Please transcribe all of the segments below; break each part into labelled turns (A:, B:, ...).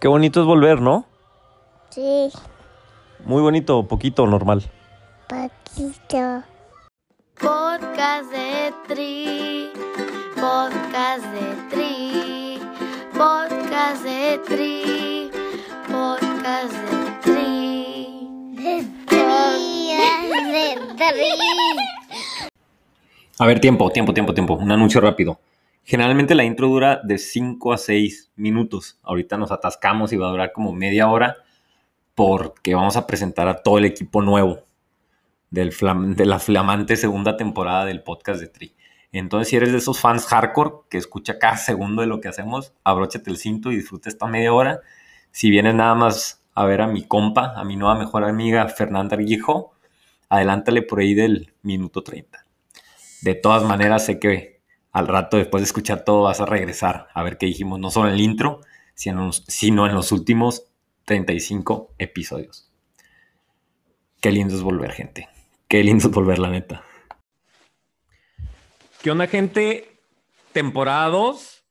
A: Qué bonito es volver, ¿no?
B: Sí,
A: Muy bonito, poquito, normal.
B: poquito.
C: Podcast de Tri, podcast de Tri, podcast de Tri, podcast de Tri.
B: De trías, de trías.
A: A ver, tiempo, tiempo, tiempo, tiempo. Un anuncio rápido. Generalmente la intro dura de 5 a 6 minutos. Ahorita nos atascamos y va a durar como media hora porque vamos a presentar a todo el equipo nuevo de la flamante segunda temporada del podcast de Tri. Entonces, si eres de esos fans hardcore que escucha cada segundo de lo que hacemos, abróchate el cinto y disfruta esta media hora. Si vienes nada más a ver a mi compa, a mi nueva mejor amiga Fernanda Arguijo, adelántale por ahí del minuto 30. De todas maneras, sé que al rato, después de escuchar todo, vas a regresar a ver qué dijimos, no solo en el intro, sino, sino en los últimos 35 episodios. Qué lindo es volver, gente. Qué lindo es volver, la neta. ¿Qué onda, gente? Temporada 2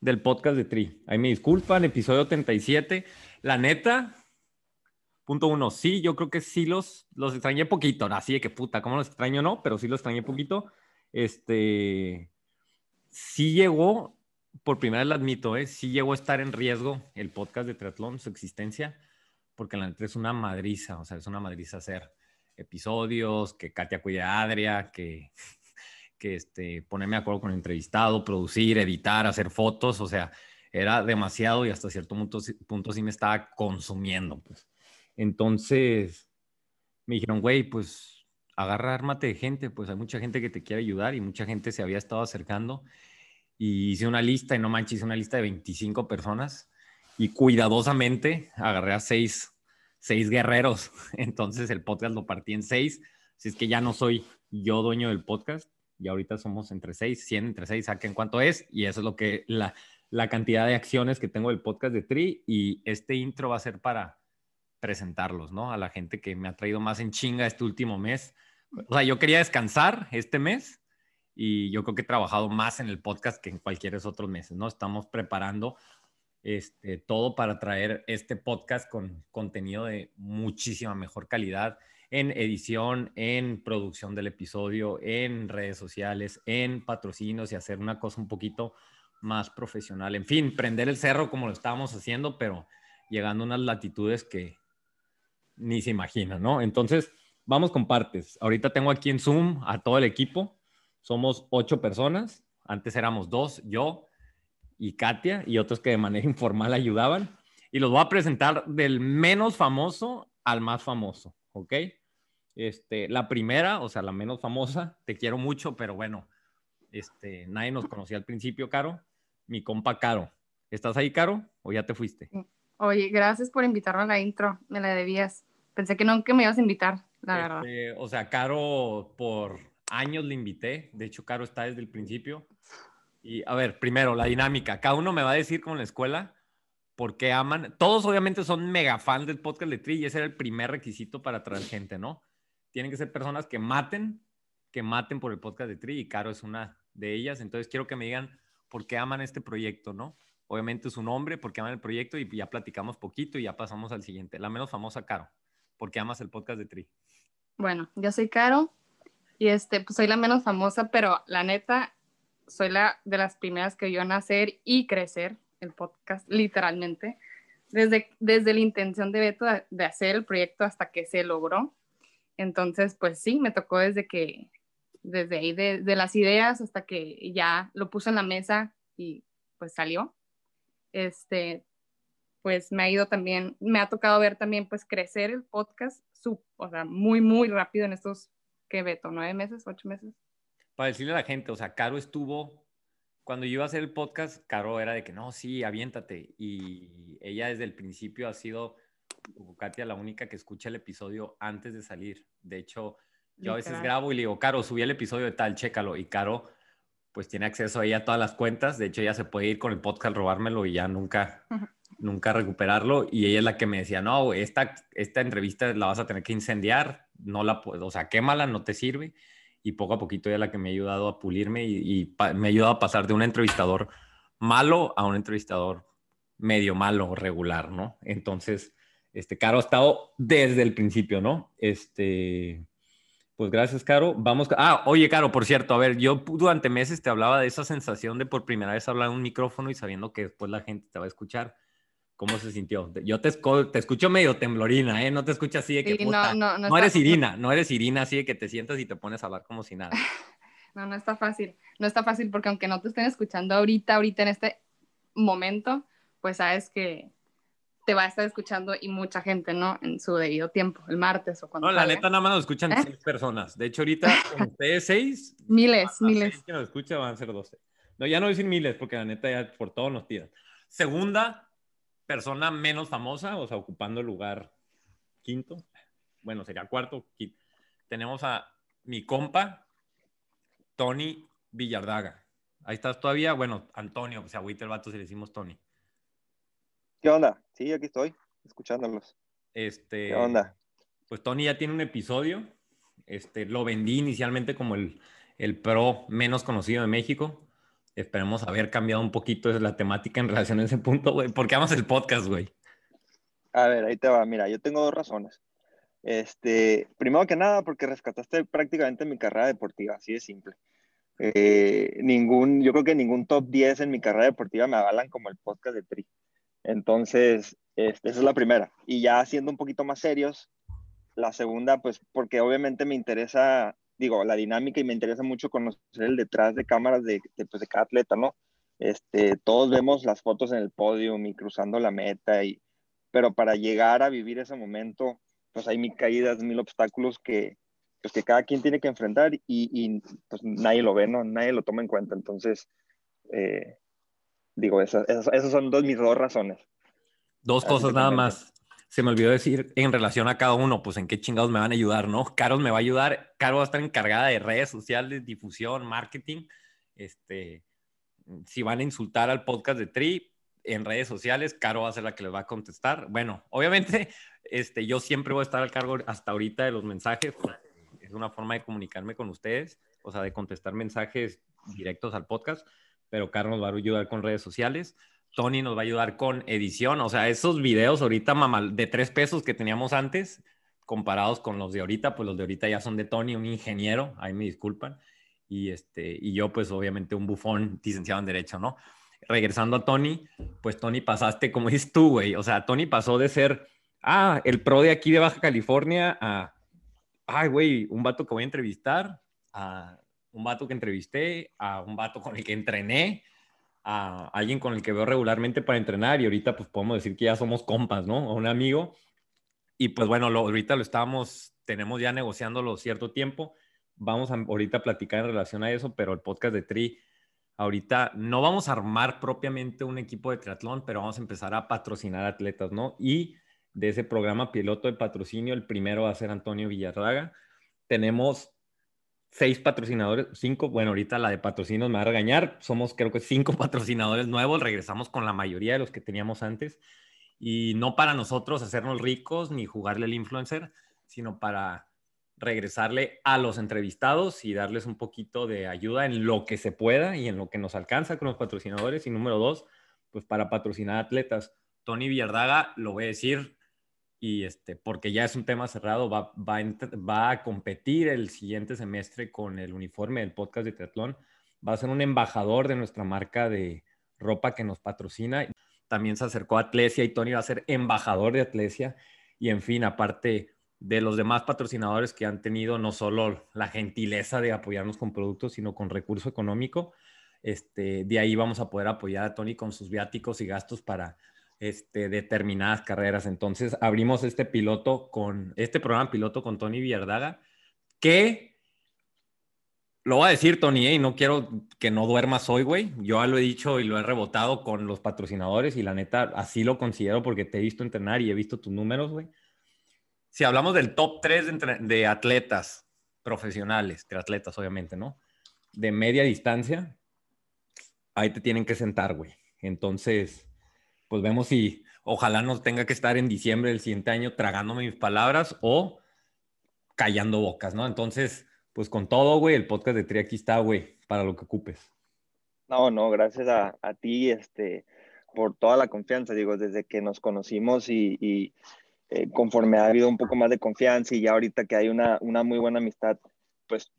A: del podcast de Tri. Ahí me disculpan, episodio 37. La neta, punto uno, sí, yo creo que sí los, los extrañé poquito. Así de que puta, ¿cómo los extraño? No, pero sí los extrañé poquito. Este, sí llegó, por primera vez lo admito, ¿eh? sí llegó a estar en riesgo el podcast de Triatlón, su existencia, porque la neta es una madriza, o sea, es una madriza hacer episodios, que Katia cuide a Adria, que, que este, ponerme de acuerdo con el entrevistado, producir, editar, hacer fotos, o sea, era demasiado y hasta cierto punto, punto sí me estaba consumiendo, pues. Entonces, me dijeron, güey, pues agarra, ármate de gente, pues hay mucha gente que te quiere ayudar y mucha gente se había estado acercando. Y hice una lista, y no manches, hice una lista de 25 personas y cuidadosamente agarré a seis, seis guerreros. Entonces el podcast lo partí en seis. Así es que ya no soy yo dueño del podcast y ahorita somos entre seis, 100 entre seis, saquen cuánto es y eso es lo que la, la cantidad de acciones que tengo del podcast de Tri y este intro va a ser para presentarlos, ¿no? A la gente que me ha traído más en chinga este último mes. O sea, yo quería descansar este mes y yo creo que he trabajado más en el podcast que en cualquier otros meses, ¿no? Estamos preparando este, todo para traer este podcast con contenido de muchísima mejor calidad en edición, en producción del episodio, en redes sociales, en patrocinios y hacer una cosa un poquito más profesional. En fin, prender el cerro como lo estábamos haciendo, pero llegando a unas latitudes que ni se imaginan, ¿no? Entonces, vamos con partes. Ahorita tengo aquí en Zoom a todo el equipo. Somos ocho personas. Antes éramos dos, yo y Katia y otros que de manera informal ayudaban. Y los voy a presentar del menos famoso al más famoso, ¿ok? Este, la primera, o sea, la menos famosa, te quiero mucho, pero bueno, este, nadie nos conocía al principio, Caro. Mi compa Caro. ¿Estás ahí, Caro? ¿O ya te fuiste?
D: Oye, gracias por invitarme a la intro, me la debías. Pensé que nunca me ibas a invitar, la verdad.
A: Este, o sea, Caro por años le invité. De hecho, Caro está desde el principio. Y a ver, primero, la dinámica. Cada uno me va a decir como en la escuela por qué aman. Todos obviamente son mega fans del podcast de Tri y ese era el primer requisito para traer gente, ¿no? Tienen que ser personas que maten, que maten por el podcast de Tri y Caro es una de ellas. Entonces quiero que me digan por qué aman este proyecto, ¿no? Obviamente su nombre, por qué aman el proyecto y ya platicamos poquito y ya pasamos al siguiente. La menos famosa, Caro. ¿Por qué amas el podcast de Tri?
D: Bueno, yo soy Caro y este, pues soy la menos famosa, pero la neta, soy la de las primeras que vio nacer y crecer el podcast, literalmente. Desde, desde la intención de Beto de, hacer el proyecto hasta que se logró. Entonces, pues sí, me tocó desde que, desde ahí, de, de las ideas hasta que ya lo puso en la mesa y pues salió. Este, pues me ha ido también, me ha tocado ver también pues crecer el podcast, su, o sea, muy, muy rápido en estos, ¿qué Beto? ¿Nueve meses? ¿Ocho meses?
A: Para decirle a la gente, o sea, Caro estuvo, cuando yo iba a hacer el podcast, Caro era de que no, sí, aviéntate. Y ella desde el principio ha sido, Katia, la única que escucha el episodio antes de salir. De hecho, yo a veces grabo y le digo, Caro, subí el episodio de tal, chécalo. Y Caro, pues tiene acceso a ella a todas las cuentas. De hecho, ella se puede ir con el podcast, robármelo y ya nunca, nunca recuperarlo. Y ella es la que me decía, no, esta, esta entrevista la vas a tener que incendiar, no la o sea, quémala, no te sirve. Y poco a poquito ella es la que me ha ayudado a pulirme y, me ha ayudado a pasar de un entrevistador malo a un entrevistador medio malo, regular, ¿no? Entonces, este, Caro ha estado desde el principio, ¿no? Este, pues gracias, Caro. Vamos. Ah, oye, Caro, por cierto, a ver, yo durante meses te hablaba de esa sensación de por primera vez hablar en un micrófono y sabiendo que después la gente te va a escuchar. ¿Cómo se sintió? Yo te, te escucho medio temblorina, ¿eh? No te escucho así de que.
D: Sí,
A: puta,
D: no, no, no
A: no eres Irina, no eres Irina así de que te sientas y te pones a hablar como si nada.
D: No, no está fácil. No está fácil porque aunque no te estén escuchando ahorita, ahorita en este momento, pues sabes que te va a estar escuchando y mucha gente, ¿no? En su debido tiempo, el martes o cuando
A: No, la neta nada más nos escuchan
D: ¿Eh?
A: seis personas. De hecho, ahorita con ustedes seis,
D: Miles, miles.
A: seis que nos escuchan van a ser 12. No, ya no voy a decir miles porque la neta ya por todo nos tiran. Segunda persona menos famosa, o sea, ocupando el lugar quinto. Bueno, sería cuarto. quinto. Tenemos a mi compa, Tony Villardaga. Ahí estás todavía. Bueno, Antonio, pues agüita el vato si le decimos Tony.
E: ¿Qué onda? Sí, aquí estoy, escuchándolos.
A: Este,
E: ¿Qué onda?
A: Pues Tony ya tiene un episodio. Este, lo vendí inicialmente como el, el pro menos conocido de México. Esperemos haber cambiado un poquito la temática en relación a ese punto, güey. Porque vamos el podcast, güey.
E: A ver, ahí te va. Mira, yo tengo dos razones. Este, primero que nada, porque rescataste prácticamente mi carrera deportiva, así de simple. Eh, ningún, yo creo que ningún top 10 en mi carrera deportiva me avalan como el podcast de Tri. Entonces, este, esa es la primera. Y ya siendo un poquito más serios, la segunda, pues porque obviamente me interesa, digo, la dinámica y me interesa mucho conocer el detrás de cámaras de, de, pues, de cada atleta, ¿no? Este, todos vemos las fotos en el podio y cruzando la meta, y, pero para llegar a vivir ese momento, pues hay mil caídas, mil obstáculos que, pues, que cada quien tiene que enfrentar y, y pues nadie lo ve, ¿no? Nadie lo toma en cuenta. Entonces, eh, digo, esas, esas, esas, son dos, mis dos razones.
A: Dos cosas nada más. Se me olvidó decir en relación a cada uno, pues en qué chingados me van a ayudar, ¿no? Caro me va a ayudar, Caro va a estar encargada de redes sociales, difusión, marketing. Este, si van a insultar al podcast de Tri en redes sociales, Caro va a ser la que les va a contestar. Bueno, obviamente, este, yo siempre voy a estar al cargo hasta ahorita de los mensajes. Es una forma de comunicarme con ustedes, o sea, de contestar mensajes directos al podcast, pero Caro nos va a ayudar con redes sociales. Tony nos va a ayudar con edición, o sea, esos videos ahorita mamal, de tres pesos que teníamos antes, comparados con los de ahorita, pues los de ahorita ya son de Tony, un ingeniero, ahí me disculpan, y, este, y yo pues obviamente un bufón licenciado en Derecho, ¿no? Regresando a Tony, pues Tony pasaste, como dices tú, güey, o sea, Tony pasó de ser, ah, el pro de aquí de Baja California a, ay, güey, un vato que voy a entrevistar, a un vato que entrevisté, a un vato con el que entrené, a alguien con el que veo regularmente para entrenar y ahorita pues podemos decir que ya somos compas, ¿no? A un amigo. Y pues bueno, lo, ahorita lo estábamos, tenemos ya negociándolo cierto tiempo. Vamos a ahorita a platicar en relación a eso, pero el podcast de Tri, ahorita no vamos a armar propiamente un equipo de triatlón, pero vamos a empezar a patrocinar atletas, ¿no? Y de ese programa piloto de patrocinio, el primero va a ser Antonio Villarraga. Tenemos seis patrocinadores, cinco, bueno, ahorita la de patrocinios me va a regañar, somos creo que cinco patrocinadores nuevos, regresamos con la mayoría de los que teníamos antes y no para nosotros hacernos ricos ni jugarle el influencer, sino para regresarle a los entrevistados y darles un poquito de ayuda en lo que se pueda y en lo que nos alcanza con los patrocinadores. Y número dos, pues para patrocinar atletas. Tony Villardaga, lo voy a decir, y este, porque ya es un tema cerrado, va, va, va, a, competir el siguiente semestre con el uniforme del podcast de triatlón. Va a ser un embajador de nuestra marca de ropa que nos patrocina. También se acercó a Atlesia y Tony va a ser embajador de Atlesia. Y en fin, aparte de los demás patrocinadores que han tenido no solo la gentileza de apoyarnos con productos, sino con recurso económico, este, de ahí vamos a poder apoyar a Tony con sus viáticos y gastos para este, determinadas carreras. Entonces abrimos este piloto con, este programa piloto con Tony Villardaga, que lo voy a decir, Tony, ¿eh? y no quiero que no duermas hoy, güey. Yo ya lo he dicho y lo he rebotado con los patrocinadores y la neta, así lo considero porque te he visto entrenar y he visto tus números, güey. Si hablamos del top 3 de, de atletas profesionales, de atletas, obviamente, ¿no? De media distancia, ahí te tienen que sentar, güey. Entonces, pues vemos si ojalá no tenga que estar en diciembre del siguiente año tragándome mis palabras o callando bocas, ¿no? Entonces, pues con todo, güey, el podcast de Tri aquí está, güey, para lo que ocupes.
E: No, no, gracias a, a ti, este, por toda la confianza, digo, desde que nos conocimos y, eh, conforme ha habido un poco más de confianza y ya ahorita que hay una, una muy buena amistad, pues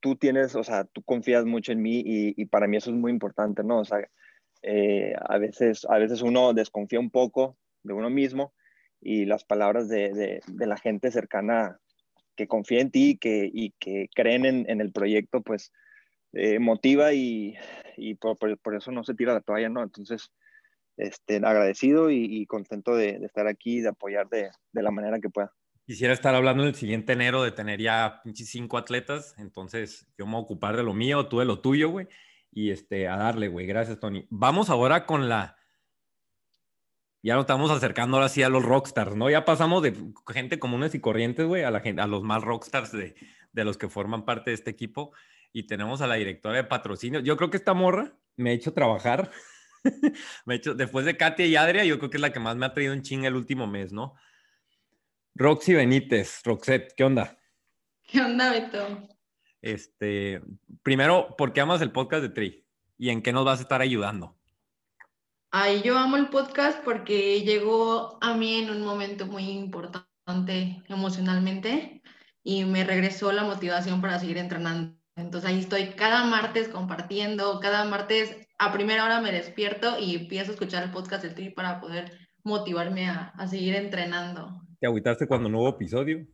E: tú tienes, o sea, tú confías mucho en mí y, y para mí eso es muy importante, ¿no? O sea, eh, a, veces, a veces uno desconfía un poco de uno mismo y las palabras de, la gente cercana que confía en ti y que, y creen en, el proyecto, pues eh, motiva y, y por, eso no se tira la toalla, ¿no? Entonces, este, agradecido y, y contento de, estar aquí, de apoyar de, la manera que pueda.
A: Quisiera estar hablando el siguiente enero de tener ya cinco atletas, entonces yo me voy a ocupar de lo mío, tú de lo tuyo, güey, y este, a darle, güey. Gracias, Tony. Vamos ahora con la... Ya nos estamos acercando ahora sí a los rockstars, ¿no? Ya pasamos de gente comunes y corrientes, güey, a, la gente, a los más rockstars de, de los que forman parte de este equipo. Y tenemos a la directora de patrocinio. Yo creo que esta morra me ha hecho trabajar. me ha hecho, después de Katia y Adria, yo creo que es la que más me ha traído en chinga el último mes, ¿no? Roxy Benítez, Roxette, ¿qué onda?
F: ¿Qué onda, Beto?
A: Este, primero, ¿por qué amas el podcast de Tri? ¿Y en qué nos vas a estar ayudando?
F: Ay, yo amo el podcast porque llegó a mí en un momento muy importante emocionalmente y me regresó la motivación para seguir entrenando. Entonces ahí estoy cada martes compartiendo, cada martes a primera hora me despierto y empiezo a escuchar el podcast del Tri para poder motivarme a, a seguir entrenando.
A: ¿Te agüitaste cuando no hubo episodio?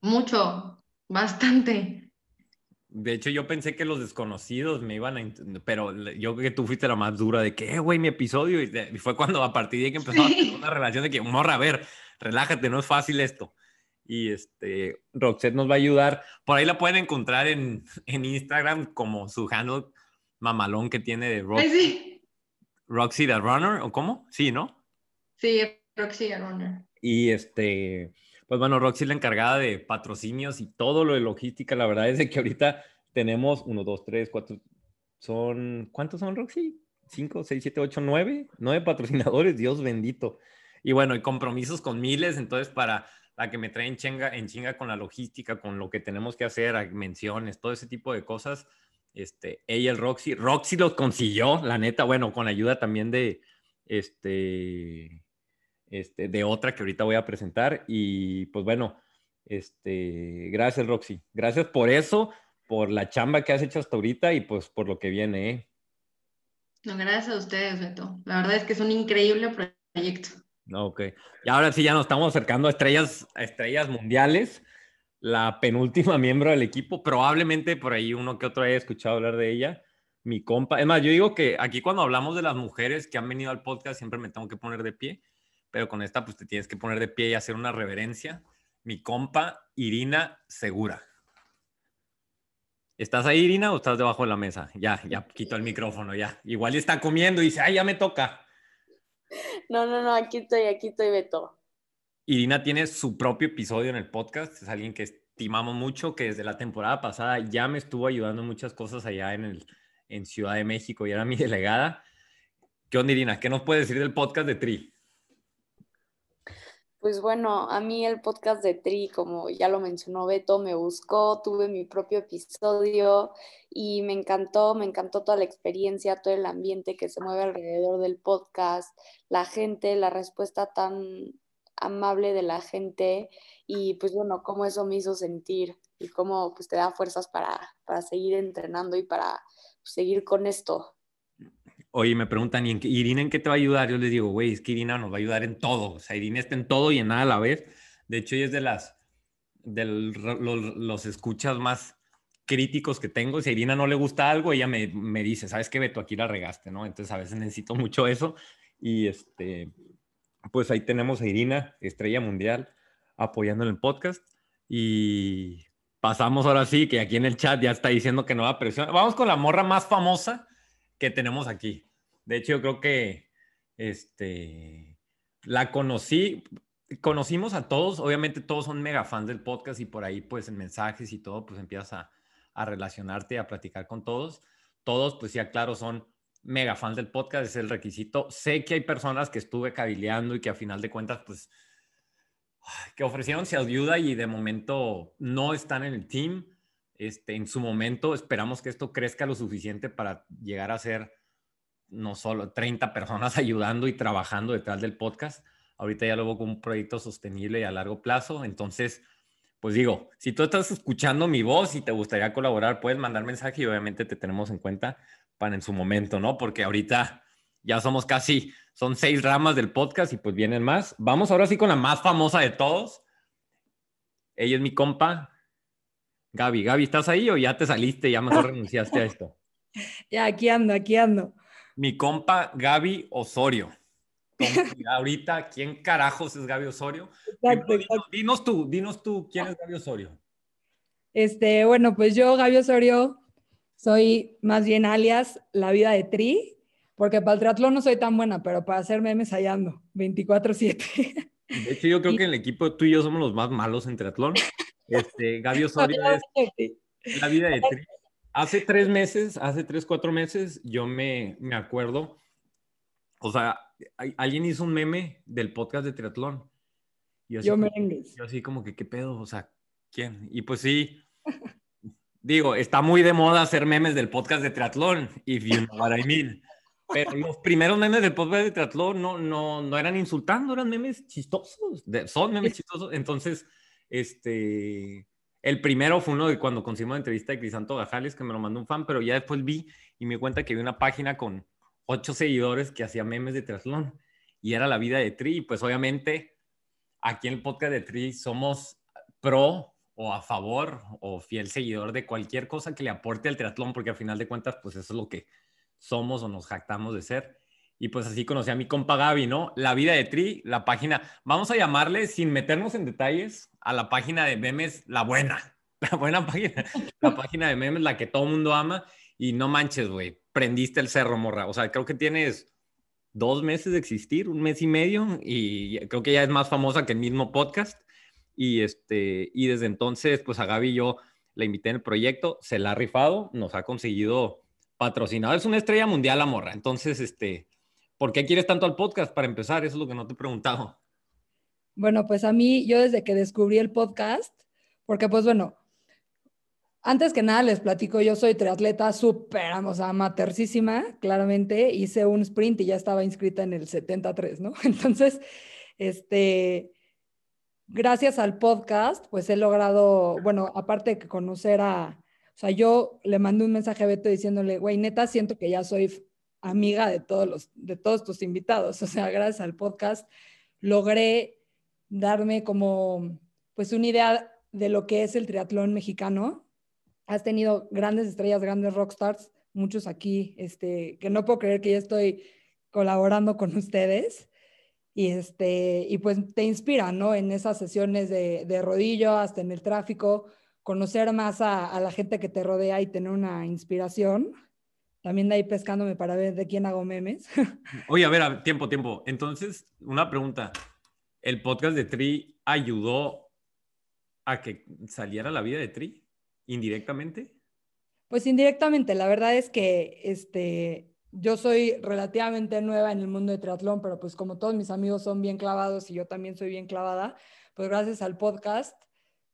F: Mucho, bastante.
A: De hecho, yo pensé que los desconocidos me iban a... Pero yo creo que tú fuiste la más dura de que, eh, güey, mi episodio. Y, fue cuando a partir de ahí que empezó sí. a tener una relación de que, morra, a ver, relájate, no es fácil esto. Y este, Roxette nos va a ayudar. Por ahí la pueden encontrar en, en Instagram como su handle mamalón que tiene de Roxy.
F: Sí.
A: Roxy the Runner, ¿o cómo? Sí, ¿no?
F: Sí, Roxy the Runner.
A: Y este, pues bueno, Roxy es la encargada de patrocinios y todo lo de logística. La verdad es de que ahorita tenemos uno, dos, tres, cuatro, son, ¿cuántos son, Roxy? Cinco, seis, siete, ocho, nueve, nueve patrocinadores, Dios bendito. Y bueno, y compromisos con miles, entonces para la que me traen chinga, en chinga con la logística, con lo que tenemos que hacer, menciones, todo ese tipo de cosas. Este, ella, el Roxy, Roxy los consiguió, la neta, bueno, con ayuda también de, este, este, de otra que ahorita voy a presentar. Y pues bueno, este, gracias Roxy. Gracias por eso, por la chamba que has hecho hasta ahorita y pues por lo que viene. ¿eh?
F: No, gracias a ustedes, Beto. La verdad es que es un increíble proyecto.
A: Ok. Y ahora sí ya nos estamos acercando a estrellas, a estrellas mundiales. La penúltima miembro del equipo, probablemente por ahí uno que otro haya escuchado hablar de ella. Mi compa. Es más, yo digo que aquí cuando hablamos de las mujeres que han venido al podcast siempre me tengo que poner de pie pero con esta pues te tienes que poner de pie y hacer una reverencia. Mi compa Irina Segura. ¿Estás ahí, Irina, o estás debajo de la mesa? Ya, ya quito el micrófono, ya. Igual está comiendo y dice, ay, ya me toca.
G: No, no, no, aquí estoy, aquí estoy, Beto.
A: Irina tiene su propio episodio en el podcast, es alguien que estimamos mucho, que desde la temporada pasada ya me estuvo ayudando en muchas cosas allá en, el, en Ciudad de México y era mi delegada. ¿Qué onda, Irina? ¿Qué nos puedes decir del podcast de Tri?
G: Pues bueno, a mí el podcast de Tri, como ya lo mencionó Beto, me buscó, tuve mi propio episodio y me encantó, me encantó toda la experiencia, todo el ambiente que se mueve alrededor del podcast, la gente, la respuesta tan amable de la gente y pues bueno, cómo eso me hizo sentir y cómo pues te da fuerzas para, para seguir entrenando y para pues, seguir con esto.
A: Oye, me preguntan, ¿y en qué, Irina en qué te va a ayudar? Yo les digo, güey, es que Irina nos va a ayudar en todo. O sea, Irina está en todo y en nada a la vez. De hecho, ella es de las, de los, los escuchas más críticos que tengo. Si a Irina no le gusta algo, ella me, me dice, ¿sabes qué, Beto? Aquí la regaste, ¿no? Entonces, a veces necesito mucho eso. Y este, pues ahí tenemos a Irina, estrella mundial, apoyando el podcast. Y pasamos ahora sí, que aquí en el chat ya está diciendo que no va a presión. Vamos con la morra más famosa que tenemos aquí. De hecho, yo creo que este, la conocí, conocimos a todos, obviamente todos son mega fans del podcast y por ahí pues en mensajes y todo, pues empiezas a, a relacionarte, a platicar con todos. Todos, pues ya claro, son mega fans del podcast, es el requisito. Sé que hay personas que estuve cabileando y que a final de cuentas, pues, que ofrecieron su ayuda y de momento no están en el team este, en su momento esperamos que esto crezca lo suficiente para llegar a ser no solo 30 personas ayudando y trabajando detrás del podcast. Ahorita ya lo veo como un proyecto sostenible y a largo plazo. Entonces, pues digo, si tú estás escuchando mi voz y te gustaría colaborar, puedes mandar mensaje y obviamente te tenemos en cuenta para en su momento, ¿no? Porque ahorita ya somos casi, son seis ramas del podcast y pues vienen más. Vamos ahora sí con la más famosa de todos. Ella es mi compa, Gaby. Gaby, ¿estás ahí o ya te saliste? Ya mejor renunciaste a esto.
H: Ya, aquí ando, aquí ando.
A: Mi compa Gaby Osorio. ahorita, ¿quién carajos es Gaby Osorio?
H: Exacto,
A: Dinos,
H: exacto.
A: dinos tú, dinos tú, ¿quién es Gaby Osorio?
H: Este, bueno, pues yo, Gaby Osorio, soy más bien alias La Vida de Tri, porque para el triatlón no soy tan buena, pero para hacer memes allá ando, 24-7.
A: De hecho, yo creo que en el equipo tú y yo somos los más malos en triatlón. Este, Gaby Osorio es la vida de Tri. Hace tres meses, hace tres, cuatro meses, yo me, me acuerdo, o sea, hay- alguien hizo un meme del podcast de triatlón. Y así
H: Yo
A: como-. Yo así como que, ¿qué pedo? O sea, ¿quién? Y pues sí, digo, está muy de moda hacer memes del podcast de triatlón, if you know what I mean. Pero los primeros memes del podcast de triatlón no, no, no eran insultando, eran memes chistosos, de- son memes chistosos. Entonces, este, el primero fue uno de cuando conseguimos la entrevista de Crisanto Gajales, que me lo mandó un fan, pero ya después vi y me cuenta que había una página con ocho seguidores que hacía memes de triatlón y era la vida de Tri. Pues obviamente aquí en el podcast de Tri somos pro o a favor o fiel seguidor de cualquier cosa que le aporte al triatlón, porque al final de cuentas, pues eso es lo que somos o nos jactamos de ser. Y pues así conocí a mi compa Gaby, ¿no? La vida de Tri, la página, vamos a llamarle, sin meternos en detalles, a la página de memes, la buena, la buena página, la página de memes, la que todo mundo ama. Y no manches, güey, prendiste el cerro, morra. O sea, creo que tienes dos meses de existir, un mes y medio, y creo que ya es más famosa que el mismo podcast. Y, este, y desde entonces, pues a Gaby yo la invité en el proyecto, se la ha rifado, nos ha conseguido patrocinado. Es una estrella mundial la morra. Entonces, este, ¿por qué quieres tanto al podcast? Para empezar, eso es lo que no te he preguntado.
H: Bueno, pues a mí, yo desde que descubrí el podcast, porque pues bueno, antes que nada les platico, yo soy triatleta súper, sea, amatercísima, claramente, hice un sprint y ya estaba inscrita en el 73, ¿no? Entonces, este, gracias al podcast, pues he logrado, bueno, aparte de conocer a, o sea, yo le mandé un mensaje a Beto diciéndole, güey, neta, siento que ya soy amiga de todos los, de todos tus invitados, o sea, gracias al podcast logré darme como, pues, una idea de lo que es el triatlón mexicano. Has tenido grandes estrellas, grandes rockstars, muchos aquí, este, que no puedo creer que ya estoy colaborando con ustedes. Y, este, y pues te inspira, ¿no? En esas sesiones de, de rodillo, hasta en el tráfico, conocer más a, a, la gente que te rodea y tener una inspiración. También de ahí pescándome para ver de quién hago memes.
A: Oye, a ver, a ver, tiempo, tiempo. Entonces, una pregunta. ¿El podcast de Tri ayudó a que saliera la vida de Tri indirectamente?
H: Pues indirectamente, la verdad es que este, yo soy relativamente nueva en el mundo de triatlón, pero pues como todos mis amigos son bien clavados y yo también soy bien clavada, pues gracias al podcast,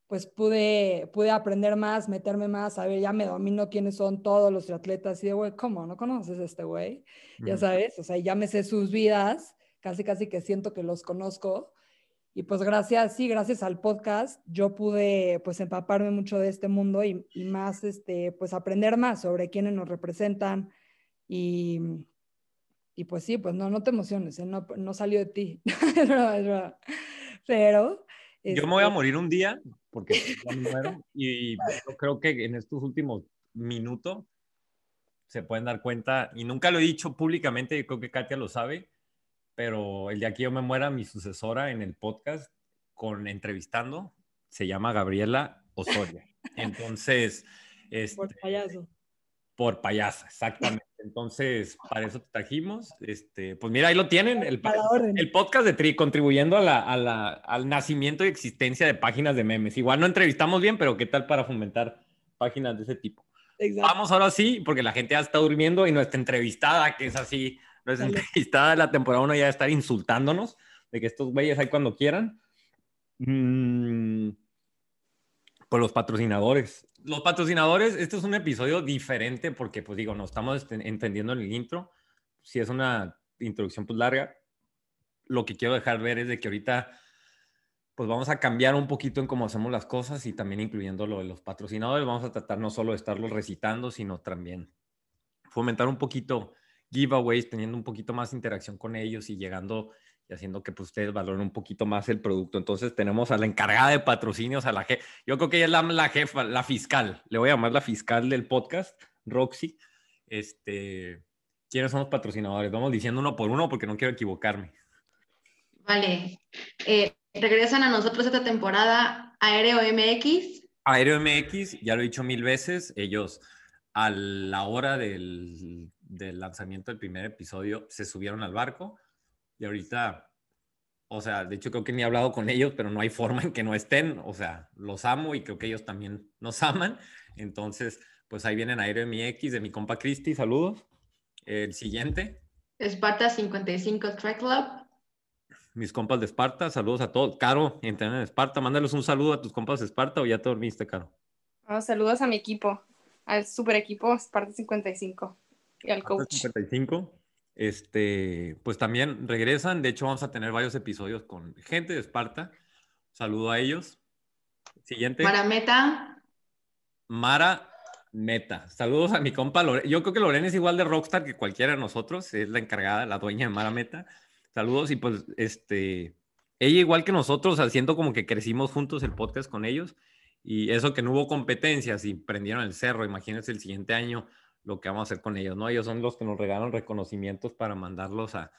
H: pues pude, pude aprender más, meterme más, a ver, ya me domino quiénes son todos los triatletas y de, güey, ¿cómo? ¿No conoces a este güey? Mm. Ya sabes, o sea, ya me sé sus vidas, casi casi que siento que los conozco. Y pues gracias, sí, gracias al podcast, yo pude pues empaparme mucho de este mundo y, y más, este, pues aprender más sobre quiénes nos representan y, y pues sí, pues no, no te emociones, ¿eh? no, no salió de ti. Pero...
A: Este... Yo me voy a morir un día porque ya me muero y yo creo que en estos últimos minutos se pueden dar cuenta, y nunca lo he dicho públicamente, yo creo que Katia lo sabe, pero el día que yo me muera, mi sucesora en el podcast con entrevistando se llama Gabriela Osorio. Entonces, este,
H: por payaso.
A: Por payasa, exactamente. Entonces, para eso te trajimos. Este, pues mira, ahí lo tienen, el, el podcast de Tri, contribuyendo a la, a la, al nacimiento y existencia de páginas de memes. Igual no entrevistamos bien, pero ¿qué tal para fomentar páginas de ese tipo? Exacto. Vamos ahora sí, porque la gente ya está durmiendo y nuestra entrevistada, que es así, nuestra entrevistada de la temporada 1 ya va a estar insultándonos de que estos güeyes hay cuando quieran. Mm, por los patrocinadores. Los patrocinadores, este es un episodio diferente porque, pues digo, nos estamos entendiendo en el intro. si es una introducción pues larga, lo que quiero dejar ver es de que ahorita pues vamos a cambiar un poquito en cómo hacemos las cosas y también incluyendo lo de los patrocinadores. Vamos a tratar no solo de estarlos recitando, sino también fomentar un poquito giveaways, teniendo un poquito más interacción con ellos y llegando y haciendo que pues, ustedes valoren un poquito más el producto. Entonces tenemos a la encargada de patrocinios, a la jefa, yo creo que ella es la, la, jefa, la fiscal, le voy a llamar la fiscal del podcast, Roxy. Este, ¿Quiénes son los patrocinadores? Vamos diciendo uno por uno porque no quiero equivocarme.
F: Vale. Eh, regresan a nosotros esta temporada Aéreo MX.
A: Aéreo MX, ya lo he dicho mil veces, ellos a la hora del, del lanzamiento del primer episodio se subieron al barco y ahorita, o sea, de hecho creo que ni he hablado con ellos, pero no hay forma en que no estén, o sea, los amo y creo que ellos también nos aman, entonces, pues ahí vienen Aéreo MX de mi compa Cristi, saludos. El siguiente.
F: Esparta 55 Track Club.
A: Mis compas de Esparta, saludos a todos. Caro, entrenan en Esparta, mándales un saludo a tus compas de Esparta o ya te dormiste, Caro.
D: Oh, saludos a mi equipo, al super equipo Esparta 55 y al coach.
A: 55. Este, pues también regresan. De hecho, vamos a tener varios episodios con gente de Esparta. Saludo a ellos. Siguiente.
F: Mara Meta.
A: Mara Meta. Saludos a mi compa Lorena. Yo creo que Lorena es igual de rockstar que cualquiera de nosotros. Es la encargada, la dueña de Mara Meta. Saludos y pues, este, ella igual que nosotros, haciendo como que crecimos juntos el podcast con ellos. Y eso que no hubo competencias y prendieron el cerro. Imagínense el siguiente año lo que vamos a hacer con ellos, ¿no? Ellos son los que nos regalan reconocimientos para mandarlos a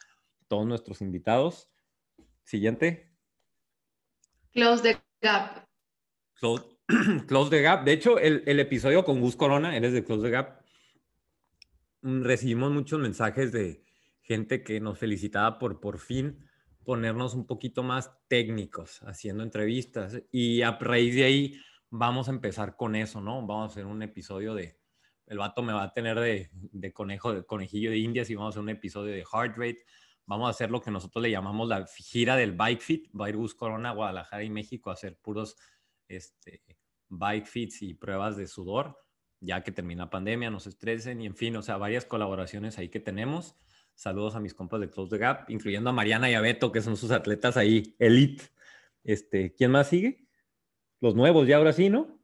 A: todos nuestros invitados. Siguiente.
F: Close the Gap.
A: Close, Close the Gap. De hecho, el, el, episodio con Gus Corona, él es de Close the Gap, mm, recibimos muchos mensajes de gente que nos felicitaba por por fin ponernos un poquito más técnicos haciendo entrevistas. Y a raíz de ahí vamos a empezar con eso, ¿no? Vamos a hacer un episodio de, el vato me va a tener de, conejo, de conejillo de indias y vamos a hacer un episodio de heart rate. Vamos a hacer lo que nosotros le llamamos la gira del Bike Fit. Va a ir Corona, Guadalajara y México a hacer puros este, bike fits y pruebas de sudor, ya que termina pandemia, no se estresen y en fin, o sea, varias colaboraciones ahí que tenemos. Saludos a mis compas de Close the Gap, incluyendo a Mariana y a Beto, que son sus atletas ahí, elite. Este, ¿Quién más sigue? Los nuevos, ya ahora sí, ¿no?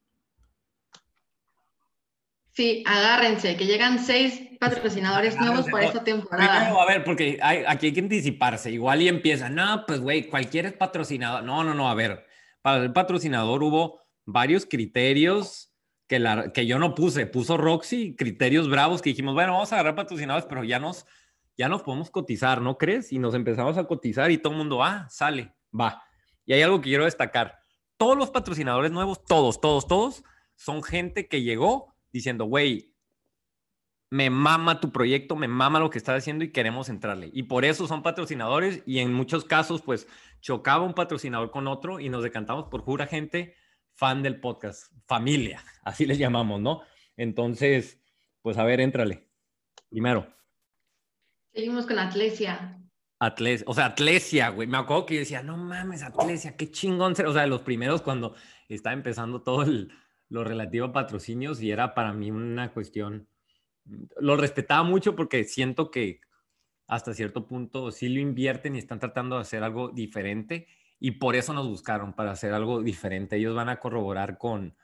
F: Sí, agárrense, que llegan seis patrocinadores nuevos para esta temporada.
A: Primero, a ver, porque hay, aquí hay que anticiparse. Igual y empieza, no, pues güey, cualquier es patrocinador. No, no, no, a ver, para el patrocinador hubo varios criterios que, la, que yo no puse. Puso Roxy, criterios bravos que dijimos, bueno, vamos a agarrar patrocinadores, pero ya nos, ya nos podemos cotizar, ¿no crees? Y nos empezamos a cotizar y todo el mundo, ah, sale, va. Y hay algo que quiero destacar. Todos los patrocinadores nuevos, todos, todos, todos, son gente que llegó diciendo, güey, me mama tu proyecto, me mama lo que estás haciendo y queremos entrarle. Y por eso son patrocinadores y en muchos casos, pues, chocaba un patrocinador con otro y nos decantamos por pura gente fan del podcast, familia, así les llamamos, ¿no? Entonces, pues, a ver, éntrale. Primero.
F: Seguimos con Atlesia.
A: Atlesia, o sea, Atlesia, güey. Me acuerdo que yo decía, no mames, Atlesia, qué chingón ser. O sea, los primeros cuando estaba empezando todo el, lo relativo a patrocinios y era para mí una cuestión, lo respetaba mucho porque siento que hasta cierto punto sí lo invierten y están tratando de hacer algo diferente y por eso nos buscaron, para hacer algo diferente. Ellos van a corroborar con,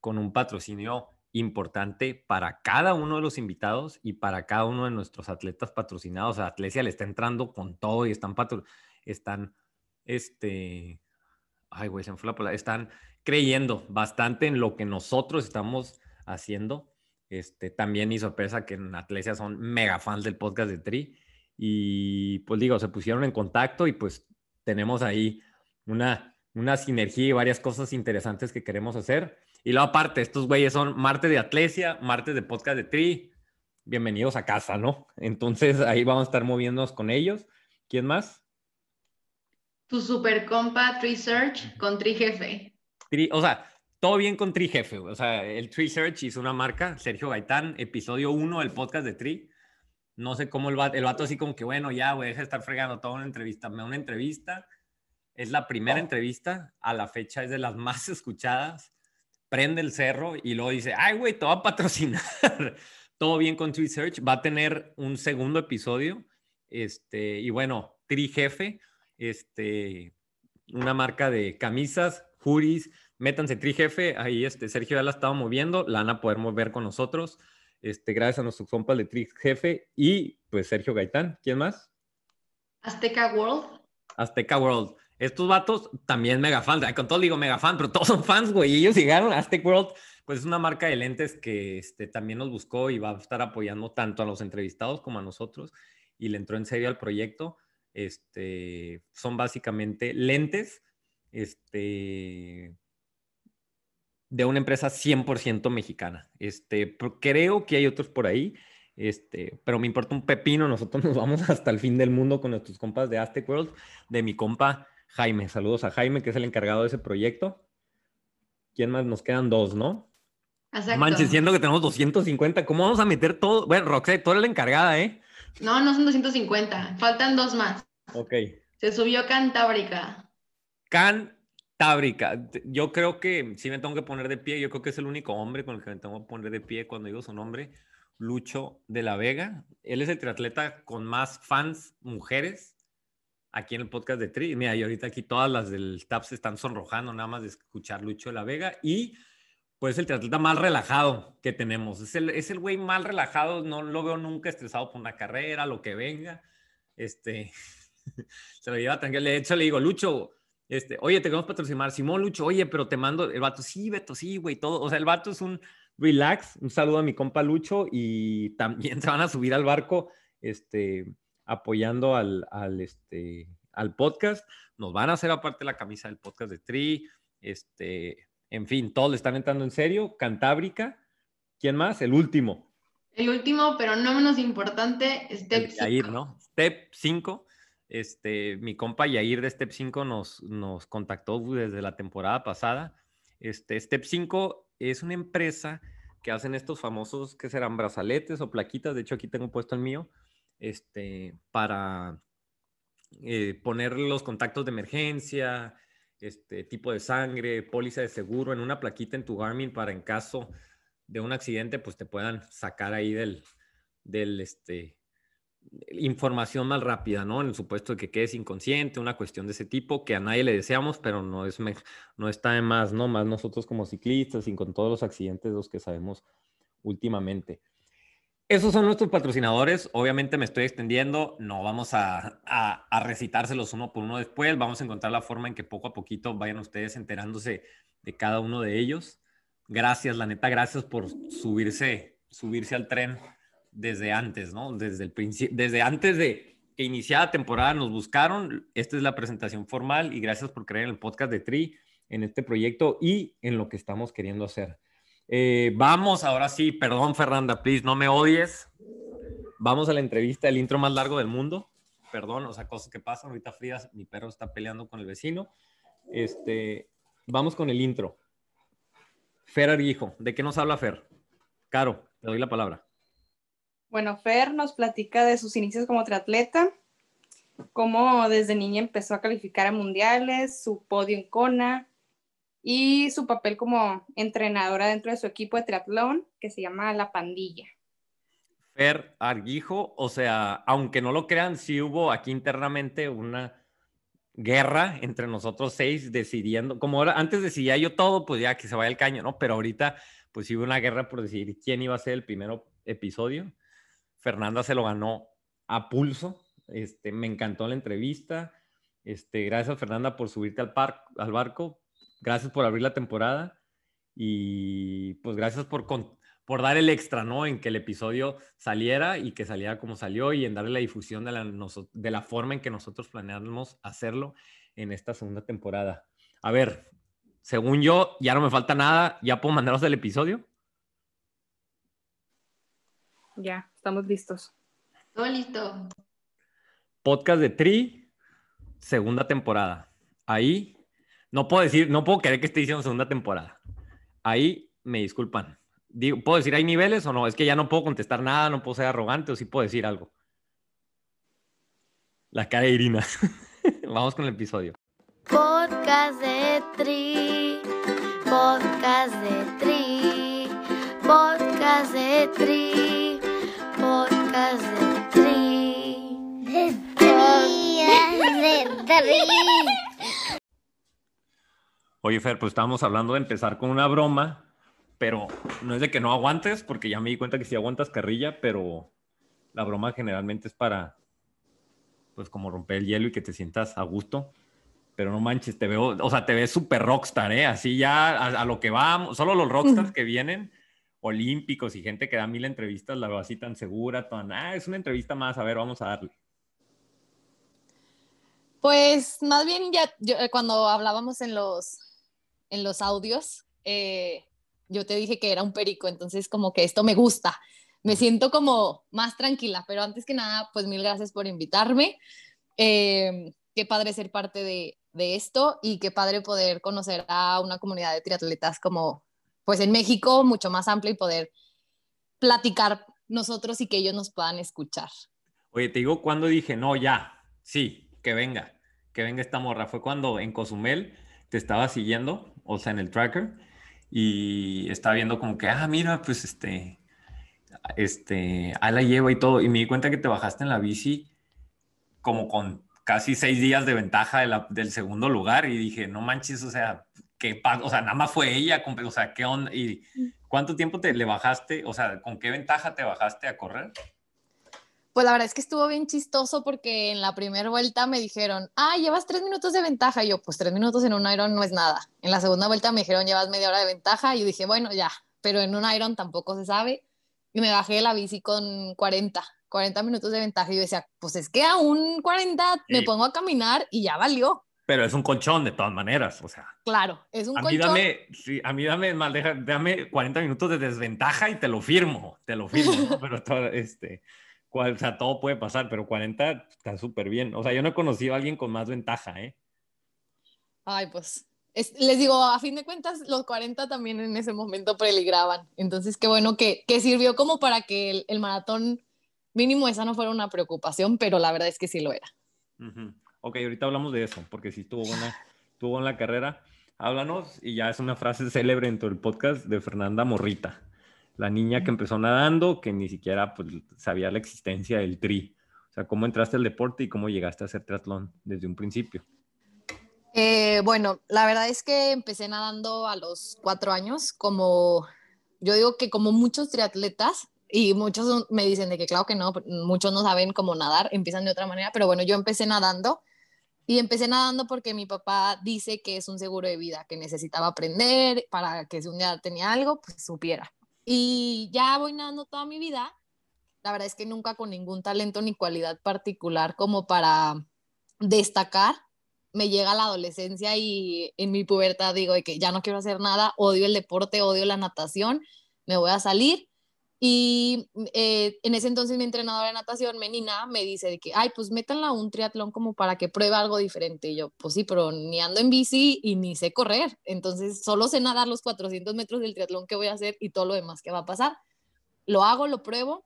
A: con un patrocinio importante para cada uno de los invitados y para cada uno de nuestros atletas patrocinados. A Atlesia le está entrando con todo y están, patro están, este, ay, güey, se me fue la palabra, están creyendo bastante en lo que nosotros estamos haciendo. Este, también mi sorpresa que en Atlesia son mega fans del podcast de Tri. Y pues digo, se pusieron en contacto y pues tenemos ahí una, una sinergia y varias cosas interesantes que queremos hacer. Y luego aparte, estos güeyes son martes de Atlesia, martes de podcast de Tri. Bienvenidos a casa, ¿no? Entonces ahí vamos a estar moviéndonos con ellos. ¿Quién más?
F: Tu super compa Tri Search con Tri Jefe
A: o sea, todo bien con Tri Jefe, o sea, el Tree Search hizo una marca, Sergio Gaitán, episodio 1 del podcast de Tri. No sé cómo el vato, el vato así como que, bueno, ya, güey, deja de estar fregando toda una entrevista. Me da una entrevista, es la primera entrevista, a la fecha es de las más escuchadas. Prende el cerro y luego dice, ay, güey, te va a patrocinar. todo bien con Tree Search. Va a tener un segundo episodio. Este, y bueno, Tri Jefe, este, una marca de camisas, juris, métanse Tri Jefe. Ahí este, Sergio ya la estaba moviendo, la van a poder mover con nosotros. Este, gracias a nuestros compas de Tri Jefe y pues Sergio Gaitán. ¿Quién más?
F: Azteca World.
A: Azteca World. Estos vatos también mega fans. Ay, Con todo digo mega fan, pero todos son fans, güey. Y ellos llegaron a Aztec World, pues es una marca de lentes que este, también nos buscó y va a estar apoyando tanto a los entrevistados como a nosotros. Y le entró en serio al proyecto. Este, son básicamente lentes este, de una empresa 100% mexicana. Este, creo que hay otros por ahí. Este, pero me importa un pepino, nosotros nos vamos hasta el fin del mundo con nuestros compas de Aztec World, de mi compa Jaime. Saludos a Jaime, que es el encargado de ese proyecto. ¿Quién más? Nos quedan dos, ¿no?
F: Exacto.
A: Manches, siendo que tenemos 250, ¿cómo vamos a meter todo? Bueno, Roxette, tú eres la encargada, ¿eh?
F: No, no son 250. Faltan dos más.
A: Ok.
F: Se subió Cantábrica.
A: Cantábrica. Yo creo que sí me tengo que poner de pie. Yo creo que es el único hombre con el que me tengo que poner de pie cuando digo su nombre. Lucho de la Vega. Él es el triatleta con más fans mujeres aquí en el podcast de Tri. Mira, y ahorita aquí todas las del TAP se están sonrojando nada más de escuchar Lucho de la Vega. Y pues el triatleta más relajado que tenemos. Es el, es más relajado. No lo veo nunca estresado por una carrera, lo que venga. Este, se lo lleva tranquilo. De hecho, le digo, Lucho, este, oye, te queremos patrocinar. Simón, Lucho, oye, pero te mando. El vato, sí, Beto, sí, güey, todo. O sea, el vato es un relax. Un saludo a mi compa Lucho y también se van a subir al barco, este, apoyando al, al, este, al podcast. Nos van a hacer aparte la camisa del podcast de Tri. Este, en fin, todos le están entrando en serio. Cantábrica. ¿Quién más? El último.
F: El último, pero no menos importante, Step
A: El Yair, ¿no? Step 5. Este, mi compa Yair de Step 5 nos, nos contactó desde la temporada pasada. Este, Step 5 es una empresa que hacen estos famosos, que serán brazaletes o plaquitas, de hecho aquí tengo puesto el mío, este, para eh, poner los contactos de emergencia, este tipo de sangre, póliza de seguro en una plaquita en tu Garmin para en caso de un accidente, pues te puedan sacar ahí del, del este, información más rápida, ¿no? En el supuesto de que quedes inconsciente, una cuestión de ese tipo que a nadie le deseamos, pero no, es no está de más, ¿no? Más nosotros como ciclistas y con todos los accidentes de los que sabemos últimamente. Esos son nuestros patrocinadores. Obviamente me estoy extendiendo. No vamos a, a, a recitárselos uno por uno después. Vamos a encontrar la forma en que poco a poquito vayan ustedes enterándose de cada uno de ellos. Gracias, la neta, gracias por subirse, subirse al tren desde antes, ¿no? Desde el desde antes de que iniciara la temporada nos buscaron. Esta es la presentación formal y gracias por creer en el podcast de Tri, en este proyecto y en lo que estamos queriendo hacer. Eh, vamos, ahora sí, perdón Fernanda, please, no me odies. Vamos a la entrevista, el intro más largo del mundo. Perdón, o sea, cosas que pasan. Ahorita Frida, mi perro está peleando con el vecino. Este, vamos con el intro. Fer Arguijo, ¿de qué nos habla Fer? Caro, te doy la palabra.
D: Bueno, Fer nos platica de sus inicios como triatleta, cómo desde niña empezó a calificar a mundiales, su podio en Kona y su papel como entrenadora dentro de su equipo de triatlón que se llama La Pandilla.
A: Fer Arguijo, o sea, aunque no lo crean, sí hubo aquí internamente una guerra entre nosotros seis decidiendo, como ahora, antes decidía yo todo, pues ya que se vaya el caño, ¿no? Pero ahorita, pues sí hubo una guerra por decidir quién iba a ser el primer episodio. Fernanda se lo ganó a pulso. Este, me encantó la entrevista. Este, gracias, Fernanda, por subirte al, barco. Gracias por abrir la temporada. Y pues gracias por, por dar el extra, ¿no? En que el episodio saliera y que saliera como salió y en darle la difusión de la, de la forma en que nosotros planeamos hacerlo en esta segunda temporada. A ver, según yo, ya no me falta nada. ¿Ya puedo mandaros el episodio?
D: Ya, estamos listos.
F: Todo listo.
A: Podcast de Tri, segunda temporada. Ahí, no puedo decir, no puedo querer que esté diciendo segunda temporada. Ahí me disculpan. Digo, ¿Puedo decir hay niveles o no? Es que ya no puedo contestar nada, no puedo ser arrogante o sí puedo decir algo. La cara de Irina. Vamos con el episodio.
C: Podcast de Tri, podcast de Tri, podcast de Tri, podcast de Tri.
B: De Tri, de Tri.
A: Oye, Fer, pues estábamos hablando de empezar con una broma, pero no es de que no aguantes, porque ya me di cuenta que sí aguantas carrilla, pero la broma generalmente es para, pues como romper el hielo y que te sientas a gusto. Pero no manches, te veo, o sea, te ves súper rockstar, ¿eh? Así ya a, a lo que vamos, solo los rockstars que vienen, olímpicos y gente que da mil entrevistas, la veo así tan segura, tan, ah, es una entrevista más, a ver, vamos a darle.
I: Pues más bien ya yo, eh, cuando hablábamos en los, en los audios, eh, yo te dije que era un perico, entonces como que esto me gusta, me siento como más tranquila, pero antes que nada, pues mil gracias por invitarme. Eh, qué padre ser parte de, de esto y qué padre poder conocer a una comunidad de triatletas como pues en México mucho más amplia y poder platicar nosotros y que ellos nos puedan escuchar.
A: Oye, te digo cuando dije, no, ya, sí, que venga, que venga esta morra. Fue cuando en Cozumel te estaba siguiendo, o sea, en el tracker, y estaba viendo como que, ah, mira, pues este, este, ahí la llevo y todo, y me di cuenta que te bajaste en la bici como con casi seis días de ventaja de la, del segundo lugar, y dije, no manches, o sea, que, o sea, nada más fue ella, o sea, ¿qué onda? ¿Y cuánto tiempo te le bajaste? O sea, ¿con qué ventaja te bajaste a correr?
I: Pues la verdad es que estuvo bien chistoso porque en la primera vuelta me dijeron, ah, llevas tres minutos de ventaja. Y yo, pues tres minutos en un Iron no es nada. En la segunda vuelta me dijeron, llevas media hora de ventaja. Y yo dije, bueno, ya, pero en un Iron tampoco se sabe. Y me bajé de la bici con 40, 40 minutos de ventaja. Y yo decía, pues es que a un 40 me
A: Sí.
I: pongo a caminar y ya valió.
A: Pero es un colchón de todas maneras, o sea.
I: Claro, es un
A: A mí
I: colchón.
A: dame, sí, a mí dame, mal, deja- dame 40 minutos de desventaja y te lo firmo, te lo firmo, ¿no? pero todo, este, cual- o sea, todo puede pasar, pero 40 está súper bien. O sea, yo no he conocido a alguien con más ventaja, ¿eh?
I: Ay, pues es- les digo, a fin de cuentas, los 40 también en ese momento peligraban. Entonces, qué bueno que, que sirvió como para que el, el maratón mínimo esa no fuera una preocupación, pero la verdad es que sí lo era.
A: Ujú. Ok, ahorita hablamos de eso, porque sí estuvo buena, estuvo buena la carrera. Háblanos, y ya es una frase célebre en todo el podcast de Fernanda Morrita, la niña que empezó nadando, que ni siquiera pues, sabía la existencia del tri. O sea, cómo entraste al deporte y cómo llegaste a hacer triatlón desde un principio.
I: Eh, bueno, la verdad es que empecé nadando a los cuatro años, como yo digo que como muchos triatletas, y muchos me dicen de que claro que no, muchos no saben cómo nadar, empiezan de otra manera, pero bueno, yo empecé nadando y empecé nadando porque mi papá dice que es un seguro de vida, que necesitaba aprender para que si un día tenía algo, pues supiera. Y ya voy nadando toda mi vida. La verdad es que nunca con ningún talento ni cualidad particular como para destacar, me llega la adolescencia y en mi pubertad digo de que ya no quiero hacer nada, odio el deporte, odio la natación, me voy a salir. Y eh, en ese entonces mi entrenadora de natación, Menina, me dice de que, ay, pues métanla un triatlón como para que pruebe algo diferente. Y yo, pues sí, pero ni ando en bici y ni sé correr. Entonces solo sé nadar los 400 metros del triatlón que voy a hacer y todo lo demás que va a pasar. Lo hago, lo pruebo,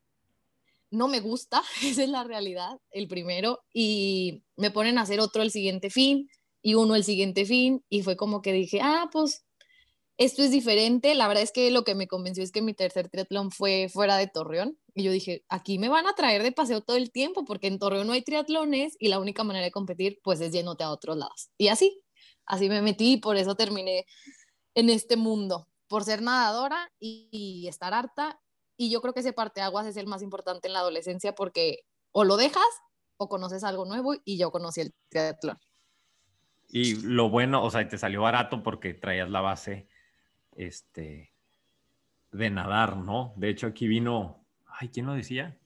I: no me gusta, esa es la realidad, el primero, y me ponen a hacer otro el siguiente fin y uno el siguiente fin, y fue como que dije, ah, pues esto es diferente. La verdad es que lo que me convenció es que mi tercer triatlón fue fuera de Torreón, y yo dije, aquí me van a traer de paseo todo el tiempo, porque en Torreón no hay triatlones y la única manera de competir, pues es yéndote a otros lados. Y así, así me metí y por eso terminé en este mundo, por ser nadadora y, estar harta y yo creo que ese parteaguas es el más importante en la adolescencia porque o lo dejas o conoces algo nuevo y yo conocí el triatlón.
A: Y lo bueno, o sea, te salió barato porque traías la base este, de nadar, ¿no? De hecho, aquí vino, ay, ¿quién lo decía?